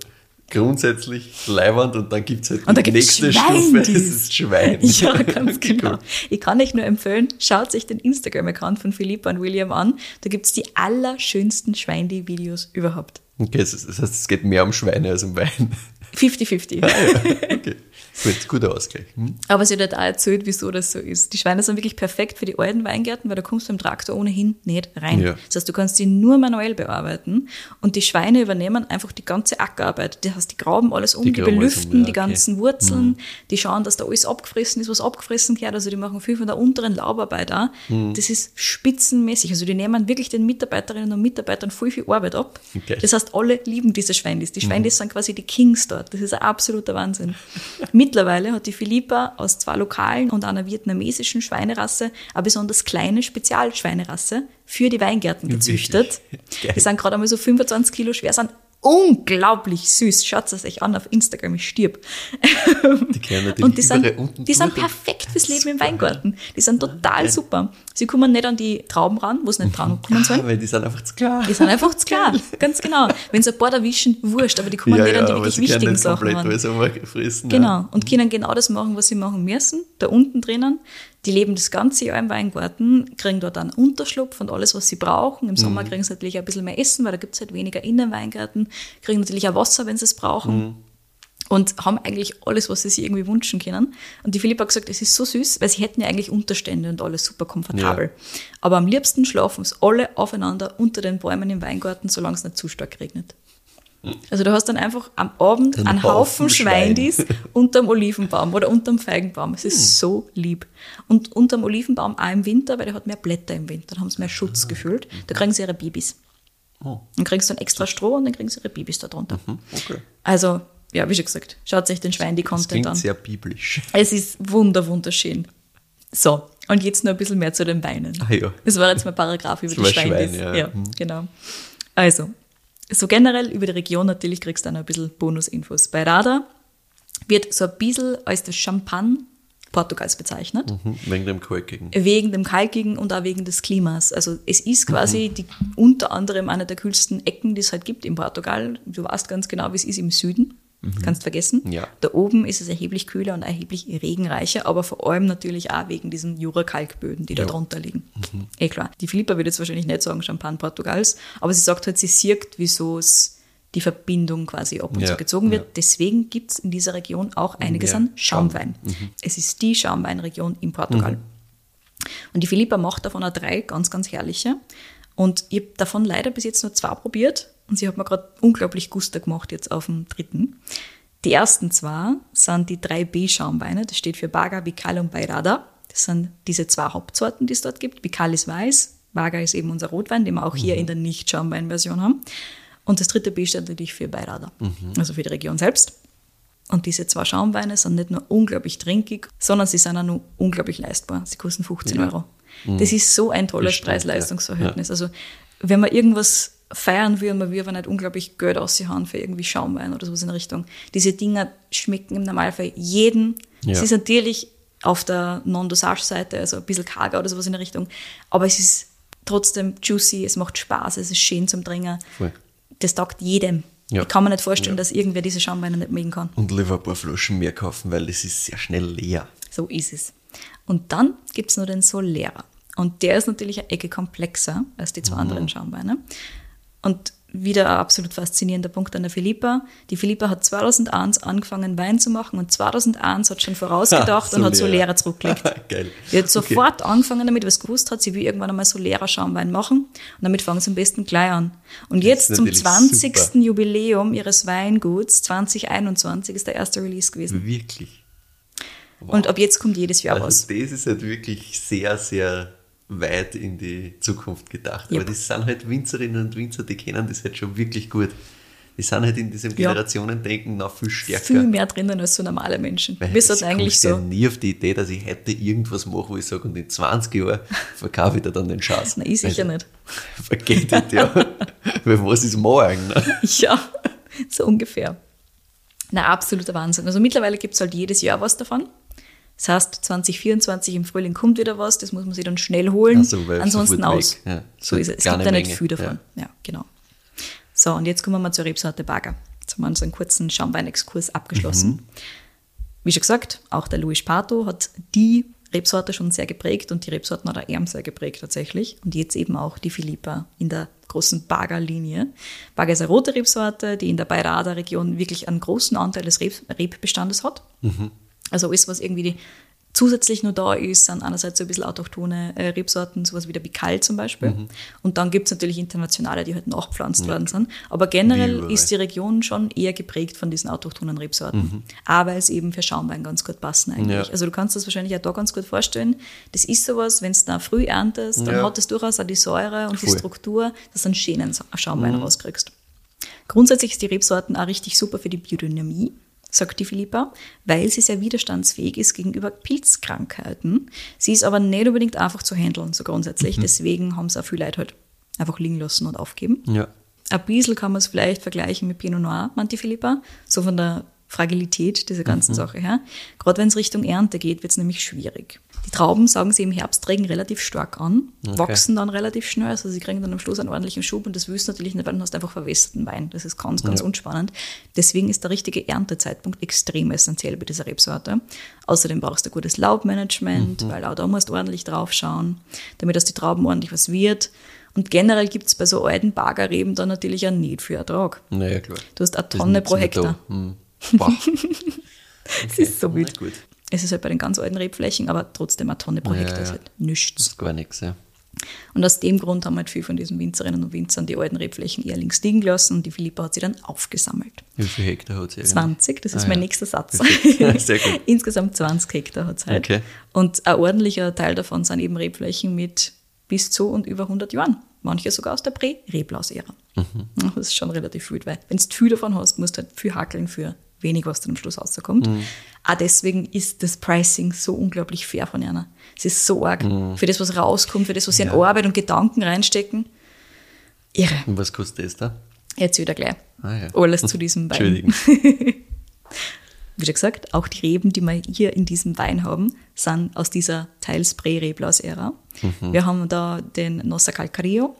grundsätzlich leiwand und dann gibt es halt Und die nächste Schwein, Stufe, die- das ist Schwein. (laughs) Ja, ganz (laughs) genau. Ich kann euch nur empfehlen, schaut sich den Instagram-Account von Philippa und William an. Da gibt es die allerschönsten Schweindi-Videos überhaupt. Okay, das heißt, es geht mehr um Schweine als um Wein. 50-50. Okay, gut, guter Ausgleich. Hm? Aber sie hat halt auch erzählt, wieso das so ist. Die Schweine sind wirklich perfekt für die alten Weingärten, weil da kommst du im Traktor ohnehin nicht rein. Ja. Das heißt, du kannst die nur manuell bearbeiten und die Schweine übernehmen einfach die ganze Ackerarbeit. Das heißt, die graben alles um, Die die, alles um, belüften ja, die okay. Mhm. ganzen Wurzeln, die schauen, dass da alles abgefressen ist, was abgefressen gehört. Also die machen viel von der unteren Laubarbeit auch. Mhm. Das ist spitzenmäßig. Also die nehmen wirklich den Mitarbeiterinnen und Mitarbeitern voll viel Arbeit ab. Okay. Das heißt, alle lieben diese Schweindis. Die Schweindis sind quasi die Kings dort. Das ist ein absoluter Wahnsinn. Mittlerweile hat die Philippa aus zwei lokalen und einer vietnamesischen Schweinerasse eine besonders kleine Spezialschweinerasse für die Weingärten gezüchtet. Die sind gerade einmal so 25 Kilo schwer, sind unglaublich süß. Schaut es euch an auf Instagram, ich stirb. (laughs) Die kennen die Und die sind, unten die sind perfekt fürs Leben im Super, Weingarten. Die sind total super. Sie kommen nicht an die Trauben ran, wo sie nicht dran kommen sollen. (laughs) weil die sind einfach zu klar. Die sind einfach zu klar, ganz genau. Wenn sie ein paar erwischen, wurscht, aber die kommen ja, nicht ja, an die wirklich wichtigen Sachen komplett ran. alles einmal fressen. Genau. Ja. Und können genau das machen, was sie machen müssen, da unten drinnen. Die leben das ganze Jahr im Weingarten, kriegen dort einen Unterschlupf und alles, was sie brauchen. Im Sommer kriegen sie natürlich ein bisschen mehr Essen, weil da gibt es halt weniger in den Weingarten. Kriegen natürlich auch Wasser, wenn sie es brauchen. und haben eigentlich alles, was sie sich irgendwie wünschen können. Und die Philippa hat gesagt, es ist so süß, weil sie hätten ja eigentlich Unterstände und alles super komfortabel. Aber am liebsten schlafen sie alle aufeinander unter den Bäumen im Weingarten, solange es nicht zu stark regnet. Also du hast dann einfach am Abend Einen einen Haufen Haufen Schwein. Schweindis (laughs) unterm Olivenbaum oder unterm Feigenbaum. Es ist so lieb. Und unterm Olivenbaum auch im Winter, weil der hat mehr Blätter im Winter, da haben sie mehr Schutz gefühlt. Da kriegen sie ihre Babys. Oh. Dann kriegst du dann extra Stroh und dann kriegen sie ihre Babys da drunter. Okay. Also, ja, wie schon gesagt, schaut sich den Schwein die Das Content klingt an. sehr biblisch. Es ist wunder, wunderschön. So, und jetzt noch ein bisschen mehr zu den Weinen. Ah ja. Das war jetzt mein Paragraph über Das die Schweine. Schwein, ja. ja Mhm. genau. Also, so generell über die Region natürlich kriegst du dann noch ein bisschen Bonusinfos. Bei Rada wird so ein bisschen als das Champagne Portugals bezeichnet. Mhm. Wegen dem Kalkigen. Wegen dem Kalkigen und auch wegen des Klimas. Also es ist quasi die, unter anderem eine der kühlsten Ecken, die es halt gibt in Portugal. Du weißt ganz genau, wie es ist im Süden. Kannst vergessen. Ja. Da oben ist es erheblich kühler und erheblich regenreicher, aber vor allem natürlich auch wegen diesen Jura-Kalkböden, die da Ja. drunter liegen. Eh klar. Die Philippa würde jetzt wahrscheinlich nicht sagen Champagne Portugals, aber sie sagt halt, sie sieht, wieso es die Verbindung quasi ab und Ja, zu gezogen wird. ja. Deswegen gibt es in dieser Region auch einiges Ja, an Schaumwein. Es ist die Schaumweinregion in Portugal. Und die Philippa macht davon auch drei ganz, ganz herrliche. Und ich habe davon leider bis jetzt nur zwei probiert. Und sie hat mir gerade unglaublich Guster gemacht jetzt auf dem dritten. Die ersten zwei sind die 3B-Schaumweine. Das steht für Baga, Vical und Bairada. Das sind diese zwei Hauptsorten, die es dort gibt. Vical ist weiß, Baga ist eben unser Rotwein, den wir auch hier in der Nicht-Schaumwein-Version haben. Und das dritte B steht natürlich für Bairada, also für die Region selbst. Und diese zwei Schaumweine sind nicht nur unglaublich trinkig, sondern sie sind auch noch unglaublich leistbar. Sie kosten 15 Euro. Das ist so ein tolles stimmt, ja. Preis-Leistungs-Verhältnis. Also, wenn man irgendwas feiern will, man will aber nicht unglaublich Geld aushauen für irgendwie Schaumwein oder sowas in der Richtung. Diese Dinger schmecken im Normalfall jeden. Ja. Es ist natürlich auf der Non-Dosage-Seite, also ein bisschen karger oder sowas in der Richtung, aber es ist trotzdem juicy, es macht Spaß, es ist schön zum Trinken. Voll. Das taugt jedem. Ja. Ich kann mir nicht vorstellen, Ja. dass irgendwer diese Schaumweine nicht mögen kann. Und lieber ein paar Flaschen mehr kaufen, weil das ist sehr schnell leer. So ist es. Und dann gibt es noch den Solera. Und der ist natürlich eine Ecke komplexer als die zwei anderen Schaumweine. Und wieder ein absolut faszinierender Punkt an der Philippa. Die Philippa hat 2001 angefangen, Wein zu machen und 2001 hat schon vorausgedacht und hat Solera (laughs) zurückgelegt. Geil. Die hat Okay. sofort angefangen damit, was gewusst hat, sie will irgendwann einmal Solera Schaumwein machen und damit fangen sie am besten gleich an. Und jetzt zum natürlich 20. super. Jubiläum ihres Weinguts 2021 ist der erste Release gewesen. Wirklich. Und ab jetzt kommt jedes Jahr Also was. das ist halt wirklich sehr, sehr weit in die Zukunft gedacht. Yep. Aber das sind halt Winzerinnen und Winzer, die kennen das halt schon wirklich gut. Die sind halt in diesem Ja. Generationendenken noch viel stärker. Viel mehr drinnen als so normale Menschen. Weil Wir sind eigentlich kommt ja so. nie auf die Idee, dass ich heute irgendwas mache, wo ich sage, und in 20 Jahren verkaufe ich dir dann den Schatz. (laughs) Na, ich sicher nicht. (laughs) Vergeht das ja. (laughs) Weil was ist morgen? Ne? Ja, so ungefähr. Na, absoluter Wahnsinn. Also mittlerweile gibt es halt jedes Jahr was davon. Das heißt, 2024 im Frühling kommt wieder was, das muss man sich dann schnell holen. Ach so, weil Ansonsten aus. Ja, So ist es. Es gibt ja nicht viel davon. Ja. genau. So, und jetzt kommen wir mal zur Rebsorte Baga. Jetzt haben wir unseren kurzen Schaumweinexkurs abgeschlossen. Mhm. Wie schon gesagt, auch der Luis Pato hat die Rebsorte schon sehr geprägt und die Rebsorten hat er eher sehr geprägt tatsächlich. Und jetzt eben auch die Philippa in der großen Baga-Linie. Baga ist eine rote Rebsorte, die in der Bayrada-Region wirklich einen großen Anteil des Reb Rebbestandes hat. Also alles, was irgendwie die zusätzlich nur da ist, sind einerseits so ein bisschen autochthone äh, Rebsorten, sowas wie der Bikal zum Beispiel. Und dann gibt es natürlich internationale, die halt nachgepflanzt worden sind. Aber generell ist die Region schon eher geprägt von diesen autochthonen Rebsorten. Aber es eben für Schaumwein ganz gut passen eigentlich. Ja. Also du kannst das wahrscheinlich auch da ganz gut vorstellen. Das ist sowas, wenn es da früh erntest, dann Ja. hat es durchaus auch die Säure und die Voll. Struktur, dass du einen schönen Schaumwein rauskriegst. Grundsätzlich ist die Rebsorten auch richtig super für die Biodynamie, sagt die Philippa, weil sie sehr widerstandsfähig ist gegenüber Pilzkrankheiten. Sie ist aber nicht unbedingt einfach zu handeln, so grundsätzlich. Deswegen haben es auch viele Leute halt einfach liegen lassen und aufgeben. Ja. Ein bisschen kann man es vielleicht vergleichen mit Pinot Noir, meint die Philippa, so von der Fragilität dieser ganzen Sache her. Gerade wenn es Richtung Ernte geht, wird es nämlich schwierig. Die Trauben sagen sie im Herbst regen relativ stark an, wachsen dann relativ schnell, also sie kriegen dann am Schluss einen ordentlichen Schub und das willst du natürlich nicht, weil du hast einfach verwässerten Wein. Das ist ganz, ganz Ja. unspannend. Deswegen ist der richtige Erntezeitpunkt extrem essentiell bei dieser Rebsorte. Außerdem brauchst du gutes Laubmanagement, weil auch da musst du ordentlich drauf schauen, damit aus die Trauben ordentlich was wird. Und generell gibt es bei so alten Bagerreben dann natürlich auch nicht viel Ertrag. Naja, klar. Du hast eine Tonne pro Hektar. da. Boah. (laughs) Es ist so wild. gut. Es ist halt bei den ganz alten Rebflächen, aber trotzdem eine Tonne pro Ja, Hektar ja. ist halt nichts. Das ist gar nichts, ja. Und aus dem Grund haben halt viele von diesen Winzerinnen und Winzern die alten Rebflächen eher links liegen lassen und die Philippa hat sie dann aufgesammelt. Wie viel Hektar hat sie? eigentlich? 20, das ist Ah, mein ja. nächster Satz. Sehr gut. (laughs) Insgesamt 20 Hektar hat es halt. Okay. Und ein ordentlicher Teil davon sind eben Rebflächen mit bis zu und über 100 Jahren. Manche sogar aus der Prä-Reblaus-Ära. Mhm. Das ist schon relativ wild, weil wenn du viel davon hast, musst du halt viel hackeln für wenig, was dann am Schluss rauskommt. Mhm. Auch deswegen ist das Pricing so unglaublich fair von einer. Es ist so arg. Mhm. Für das, was rauskommt, für das, was sie in Arbeit und Gedanken reinstecken. Irre. Und was kostet das da? Jetzt wieder gleich. Ah, ja. Alles (laughs) zu diesem Wein. Entschuldigung. (laughs) Wie schon gesagt, auch die Reben, die wir hier in diesem Wein haben, sind aus dieser teils Prä-Reblaus-Ära. Mhm. Wir haben da den Nossa Calcario,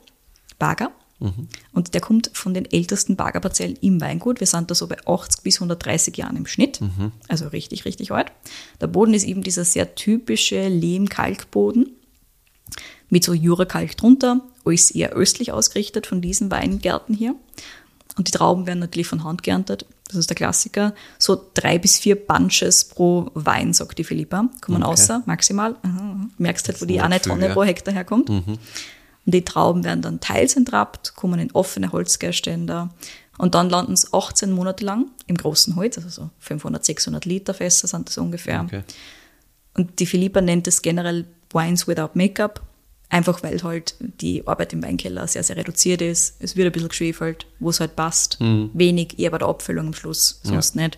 Bager. Mhm. Und der kommt von den ältesten Bagerparzellen im Weingut. Wir sind da so bei 80 bis 130 Jahren im Schnitt. Mhm. Also richtig, richtig alt. Der Boden ist eben dieser sehr typische Lehm-Kalkboden mit so Jurakalk drunter. Alles eher östlich ausgerichtet von diesen Weingärten hier. Und die Trauben werden natürlich von Hand geerntet. Das ist der Klassiker. So drei bis vier Bunches pro Wein, sagt die Philippa. Kommen Okay. außer, maximal. Aha. Merkst halt, wo ist die eine viel, Tonne ja. pro Hektar herkommt. Und die Trauben werden dann teils entrappt, kommen in offene Holzgärständer und dann landen sie 18 Monate lang im großen Holz, also so 500, 600 Liter Fässer sind das ungefähr. Okay. Und die Philippa nennt es generell Wines without Make-up, einfach weil halt die Arbeit im Weinkeller sehr, sehr reduziert ist. Es wird ein bisschen geschwefelt, wo es halt passt. Wenig, eher bei der Abfüllung am Schluss, sonst nicht.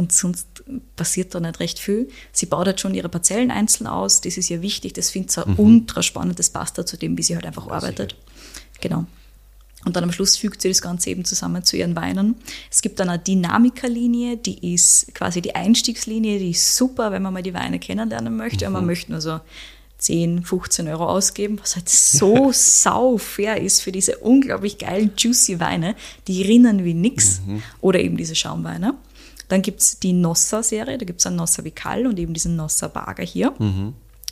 Und sonst passiert da nicht recht viel. Sie baut halt schon ihre Parzellen einzeln aus, das ist ihr wichtig, das finde ich so ultra spannend, das passt da zu dem, wie sie halt einfach arbeitet. Genau. Und dann am Schluss fügt sie das Ganze eben zusammen zu ihren Weinen. Es gibt dann eine Dynamica-Linie, die ist quasi die Einstiegslinie, die ist super, wenn man mal die Weine kennenlernen möchte. Und man möchte nur so 10, 15 Euro ausgeben, was halt (laughs) so sau fair ist für diese unglaublich geilen, juicy Weine, die rinnen wie nix. Oder eben diese Schaumweine. Dann gibt es die Nossa-Serie, da gibt es einen Nossa Vical und eben diesen Nossa Bager hier.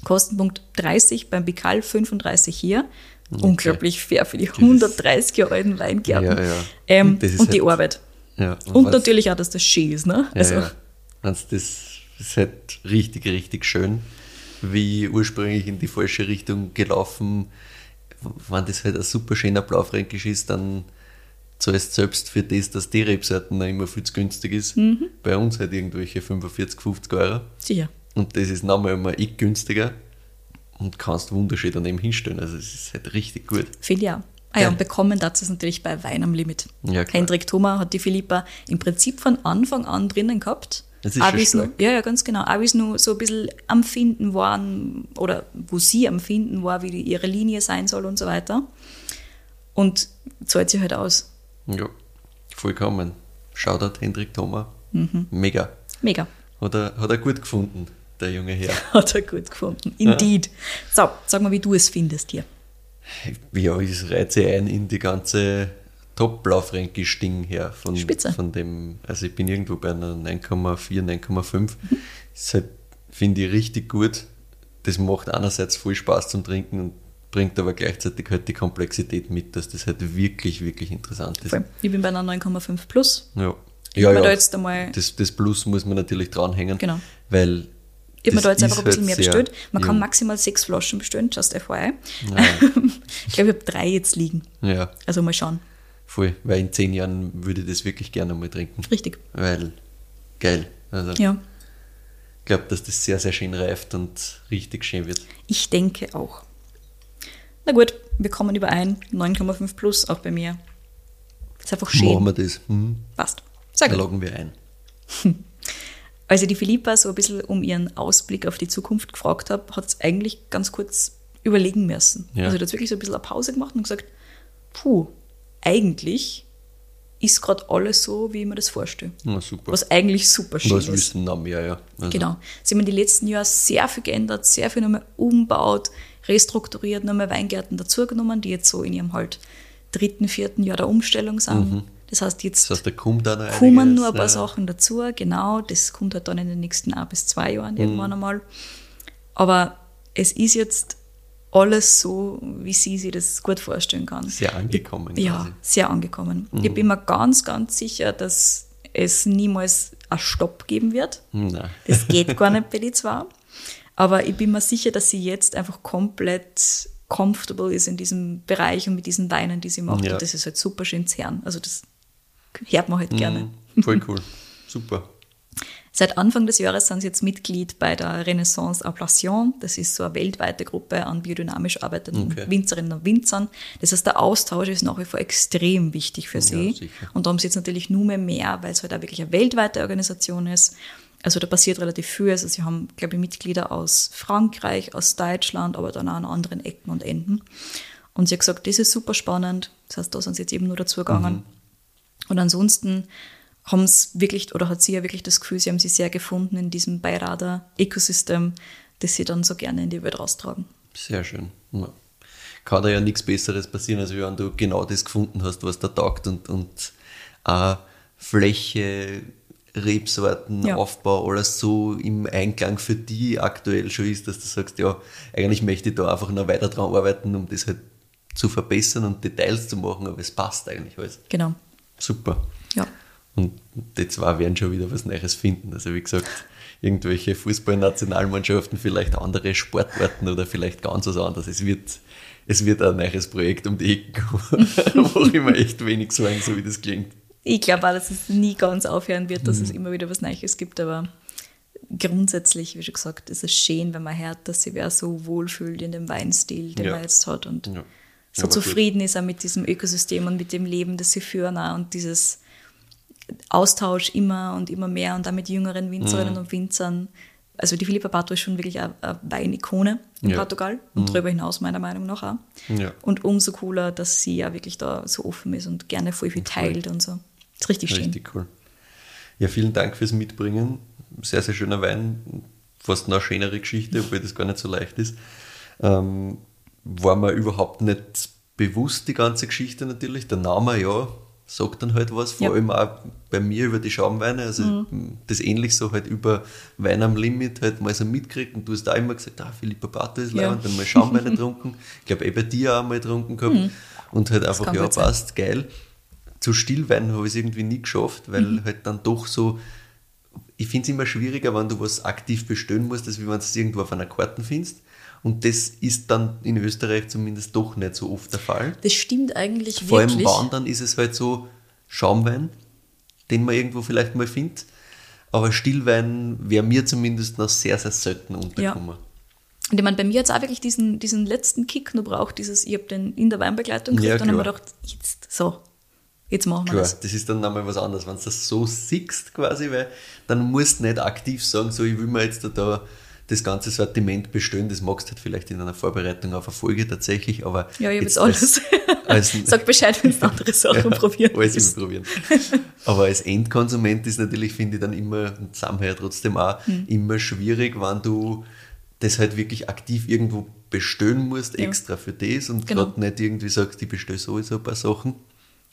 Kostenpunkt 30 beim Bikal, 35 hier. Unglaublich fair für die 130 Jahre alten Weingärten. Ja, ja. Ähm, Und und die halt- Arbeit. Ja. Und was- natürlich auch, dass das schön ist. Ne? Also, Ja, ja. Also das ist halt richtig, richtig schön, wie ursprünglich in die falsche Richtung gelaufen. Wenn das halt ein super schöner Blaufränkisch ist, dann zahlst selbst für das, dass die Rebsorten noch immer viel zu günstig ist. Mhm. Bei uns halt irgendwelche 45, 50 Euro. Sicher. Und das ist nochmal ein ich günstiger und kannst wunderschön daneben hinstellen. Also es ist halt richtig gut. Ich auch. Ah ja, und bekommen dazu ist natürlich bei Wein am Limit. Ja, klar. Hendrik Thoma hat die Philippa im Prinzip von Anfang an drinnen gehabt. Das ist wie's nur, ja, ja, ganz genau. Auch wie es nur so ein bisschen am Finden waren oder wo sie am Finden war, wie ihre Linie sein soll und so weiter. Und zahlt sie halt aus. Ja, vollkommen. Shoutout Hendrik Thoma. Mhm. Mega. Mega. Hat er, hat er gut gefunden, der junge Herr. (laughs) Hat er gut gefunden. Indeed. So, sag mal, wie du es findest hier. Ja, ich reize ein in die ganze Top-Blaufränkisch-Ding her. Von, Spitze. Von dem, also ich bin irgendwo bei einer 9,4, 9,5. Mhm. Halt, finde ich, richtig gut. Das macht einerseits viel Spaß zum Trinken und bringt aber gleichzeitig halt die Komplexität mit, dass das halt wirklich, wirklich interessant ist. Voll. Ich bin bei einer 9,5 plus. Ja. Ich Ja, ja. da jetzt einmal- das, das Plus muss man natürlich dranhängen. Genau. Weil. Ich habe mir da jetzt einfach ein bisschen halt mehr bestellt. Man kann jung. maximal sechs Flaschen bestellen, just FYI. (laughs) ich glaube, ich habe drei jetzt liegen. Ja, Also mal schauen. voll. Weil in zehn Jahren würde ich das wirklich gerne mal trinken. Richtig. Weil, geil. Also, Ja, ich glaube, dass das sehr, sehr schön reift und richtig schön wird. ich denke auch. Na gut, wir kommen überein. 9,5 plus, auch bei mir. Ist einfach Machen schön. wir das. Mhm. Passt. Sehr Da gut. loggen wir ein. (laughs) Als ich die Philippa so ein bisschen um ihren Ausblick auf die Zukunft gefragt habe, hat es eigentlich ganz kurz überlegen müssen. Ja. Also sie hat wirklich so ein bisschen eine Pause gemacht und gesagt, puh, eigentlich ist gerade alles so, wie ich mir das vorstelle. Na super. Was eigentlich super schön Was ist. wissen noch mehr, ja. Also, Genau. Sie haben in den letzten Jahren sehr viel geändert, sehr viel nochmal umbaut, restrukturiert, nochmal Weingärten dazugenommen, die jetzt so in ihrem halt dritten, vierten Jahr der Umstellung sind. Das heißt, jetzt Das heißt, da kommen einiges, nur ein paar äh, Sachen dazu, genau. Das kommt halt dann in den nächsten ein bis zwei Jahren irgendwann einmal. Aber es ist jetzt alles so, wie sie sich das gut vorstellen kann. Sehr angekommen Ja, quasi. sehr angekommen. Ich bin mir ganz, ganz sicher, dass es niemals einen Stopp geben wird. Nein. Das geht gar (laughs) nicht bei die zwei. Aber ich bin mir sicher, dass sie jetzt einfach komplett comfortable ist in diesem Bereich und mit diesen Weinen, die sie macht. Ja. Und das ist halt super schön zern. Also das hört man halt gerne. Mhm, Voll cool. (laughs) Super. Seit Anfang des Jahres sind sie jetzt Mitglied bei der Renaissance Ablation. Das ist so eine weltweite Gruppe an biodynamisch arbeitenden Okay. Winzerinnen und Winzern. Das heißt, der Austausch ist nach wie vor extrem wichtig für sie. sicher. und da haben sie jetzt natürlich nur mehr mehr, weil es halt auch wirklich eine weltweite Organisation ist. Also da passiert relativ viel. Also sie haben, glaube ich, Mitglieder aus Frankreich, aus Deutschland, aber dann auch an anderen Ecken und Enden. Und sie hat gesagt, das ist super spannend. Das heißt, da sind sie jetzt eben nur dazu gegangen. Und ansonsten haben es wirklich, oder hat sie ja wirklich das Gefühl, sie haben sich sehr gefunden in diesem Beirader Ökosystem, das sie dann so gerne in die Welt raustragen. Sehr schön. Ja. Kann da ja nichts Besseres passieren, als wenn du genau das gefunden hast, was da taugt und, und auch Fläche, Rebsorten, Ja. Aufbau, alles so im Einklang für die aktuell schon ist, dass du sagst, ja, eigentlich möchte ich da einfach noch weiter dran arbeiten, um das halt zu verbessern und Details zu machen, aber es passt eigentlich alles. Genau. Super. Ja. Und die zwei werden schon wieder was Neues finden. Also wie gesagt, irgendwelche Fußballnationalmannschaften, vielleicht andere Sportarten oder vielleicht ganz was anderes. Es wird, es wird ein neues Projekt um die Ecke kommen, (laughs) wo ich mir echt wenig sagen, so wie das klingt. Ich glaube auch, dass es nie ganz aufhören wird, dass Mhm. es immer wieder was Neues gibt, aber grundsätzlich, wie schon gesagt, ist es schön, wenn man hört, dass sich wer so wohlfühlt in dem Weinstil, den Ja. man jetzt hat und Ja. so gut. zufrieden ist auch mit diesem Ökosystem und mit dem Leben, das sie führen auch und dieses Austausch immer und immer mehr und auch mit jüngeren Winzerinnen Mhm. und Winzern. Also die Philippa Pato ist schon wirklich eine, Weinikone in Ja. Mhm. Portugal und darüber hinaus meiner Meinung nach auch. Ja. Und umso cooler, dass sie ja wirklich da so offen ist und gerne voll viel teilt und so. Ist richtig schön. Richtig cool. Ja, vielen Dank fürs Mitbringen. Sehr, sehr schöner Wein. Fast noch eine schönere Geschichte, obwohl das gar nicht so leicht ist. Ähm, war mir überhaupt nicht bewusst, die ganze Geschichte natürlich. Der Name, ja, sagt dann halt was. Vor Ja. allem auch bei mir über die Schaumweine. Also das ähnlich so halt über Wein am Limit halt mal so mitkriegt. Und du hast da immer gesagt, ah, Philippa Pato ist Ja. leibend, dann mal Schaumweine (laughs) getrunken. Ich glaube, eh bei dir auch mal getrunken gehabt. Und halt einfach, ja, gut sein. passt, geil. Zu Stillwein habe ich es irgendwie nie geschafft, weil Mhm. halt dann doch so, ich finde es immer schwieriger, wenn du was aktiv bestellen musst, als wie wenn du es irgendwo auf einer Karte findest. Und das ist dann in Österreich zumindest doch nicht so oft der Fall. Das stimmt eigentlich Vor allem wirklich. Wandern ist es halt so Schaumwein, den man irgendwo vielleicht mal findet. Aber Stillwein wäre mir zumindest noch sehr, sehr selten untergekommen. Und ich meine, bei mir hat es auch wirklich diesen, diesen letzten Kick noch braucht, dieses, ich habe den in der Weinbegleitung gekriegt Ja, und dann habe ich klar. gedacht, jetzt, so, jetzt machen wir Klar, das. das ist dann nochmal was anderes, wenn du das so siehst quasi, weil dann musst du nicht aktiv sagen, so ich will mir jetzt da, da das ganze Sortiment bestellen, das magst du halt vielleicht in einer Vorbereitung auf eine Folge tatsächlich, aber Ja, ich habe jetzt als- alles. als- (laughs) Sag Bescheid, wenn du andere (laughs) Sachen probieren alles willst. immer probieren. Aber als Endkonsument ist natürlich, finde ich, dann immer, und ja trotzdem auch, Hm. immer schwierig, wenn du das halt wirklich aktiv irgendwo bestellen musst, Ja. extra für das und Genau. gerade nicht irgendwie sagst, ich bestelle sowieso ein paar Sachen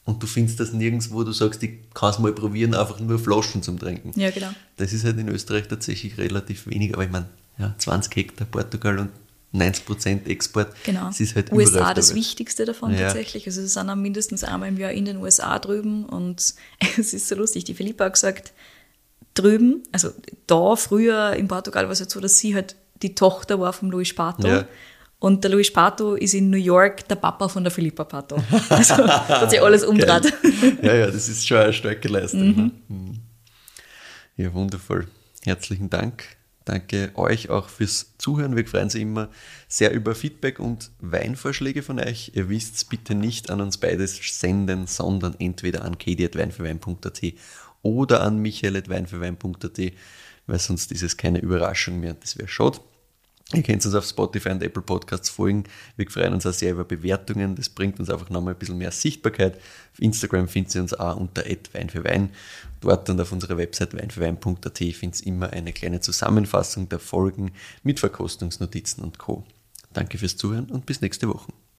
und du findest das nirgendwo, du sagst, ich kann es mal probieren, einfach nur Flaschen zum Trinken. Ja, genau. Das ist halt in Österreich tatsächlich relativ wenig, aber ich meine, ja, 20 Hektar Portugal und 90% Export, Genau. das ist halt USA das Welt. Wichtigste davon Ja. tatsächlich. Also sie sind auch mindestens einmal im Jahr in den USA drüben und (laughs) es ist so lustig. Die Philippa hat gesagt, drüben, also da früher in Portugal war es halt so, dass sie halt die Tochter war von Luis Pato. Ja. Und der Luis Pato ist in New York der Papa von der Philippa Pato. (laughs) Also hat sich alles umgedreht. Ja, ja, das ist schon eine starke Leistung. Ne? Mhm. Ja, wundervoll. Herzlichen Dank. Danke euch auch fürs Zuhören. Wir freuen uns immer sehr über Feedback und Weinvorschläge von euch. Ihr wisst bitte nicht an uns beides senden, sondern entweder an kedi.weinfürwein.at oder an michael.weinfürwein.at, weil sonst ist es keine Überraschung mehr. Das wäre schade. Ihr könnt uns auf Spotify und Apple Podcasts folgen. Wir freuen uns auch sehr über Bewertungen. Das bringt uns einfach nochmal ein bisschen mehr Sichtbarkeit. Auf Instagram findet ihr uns auch unter Wein für Wein. Dort und auf unserer Website weinfürwein.at findet ihr immer eine kleine Zusammenfassung der Folgen mit Verkostungsnotizen und Co. Danke fürs Zuhören und bis nächste Woche.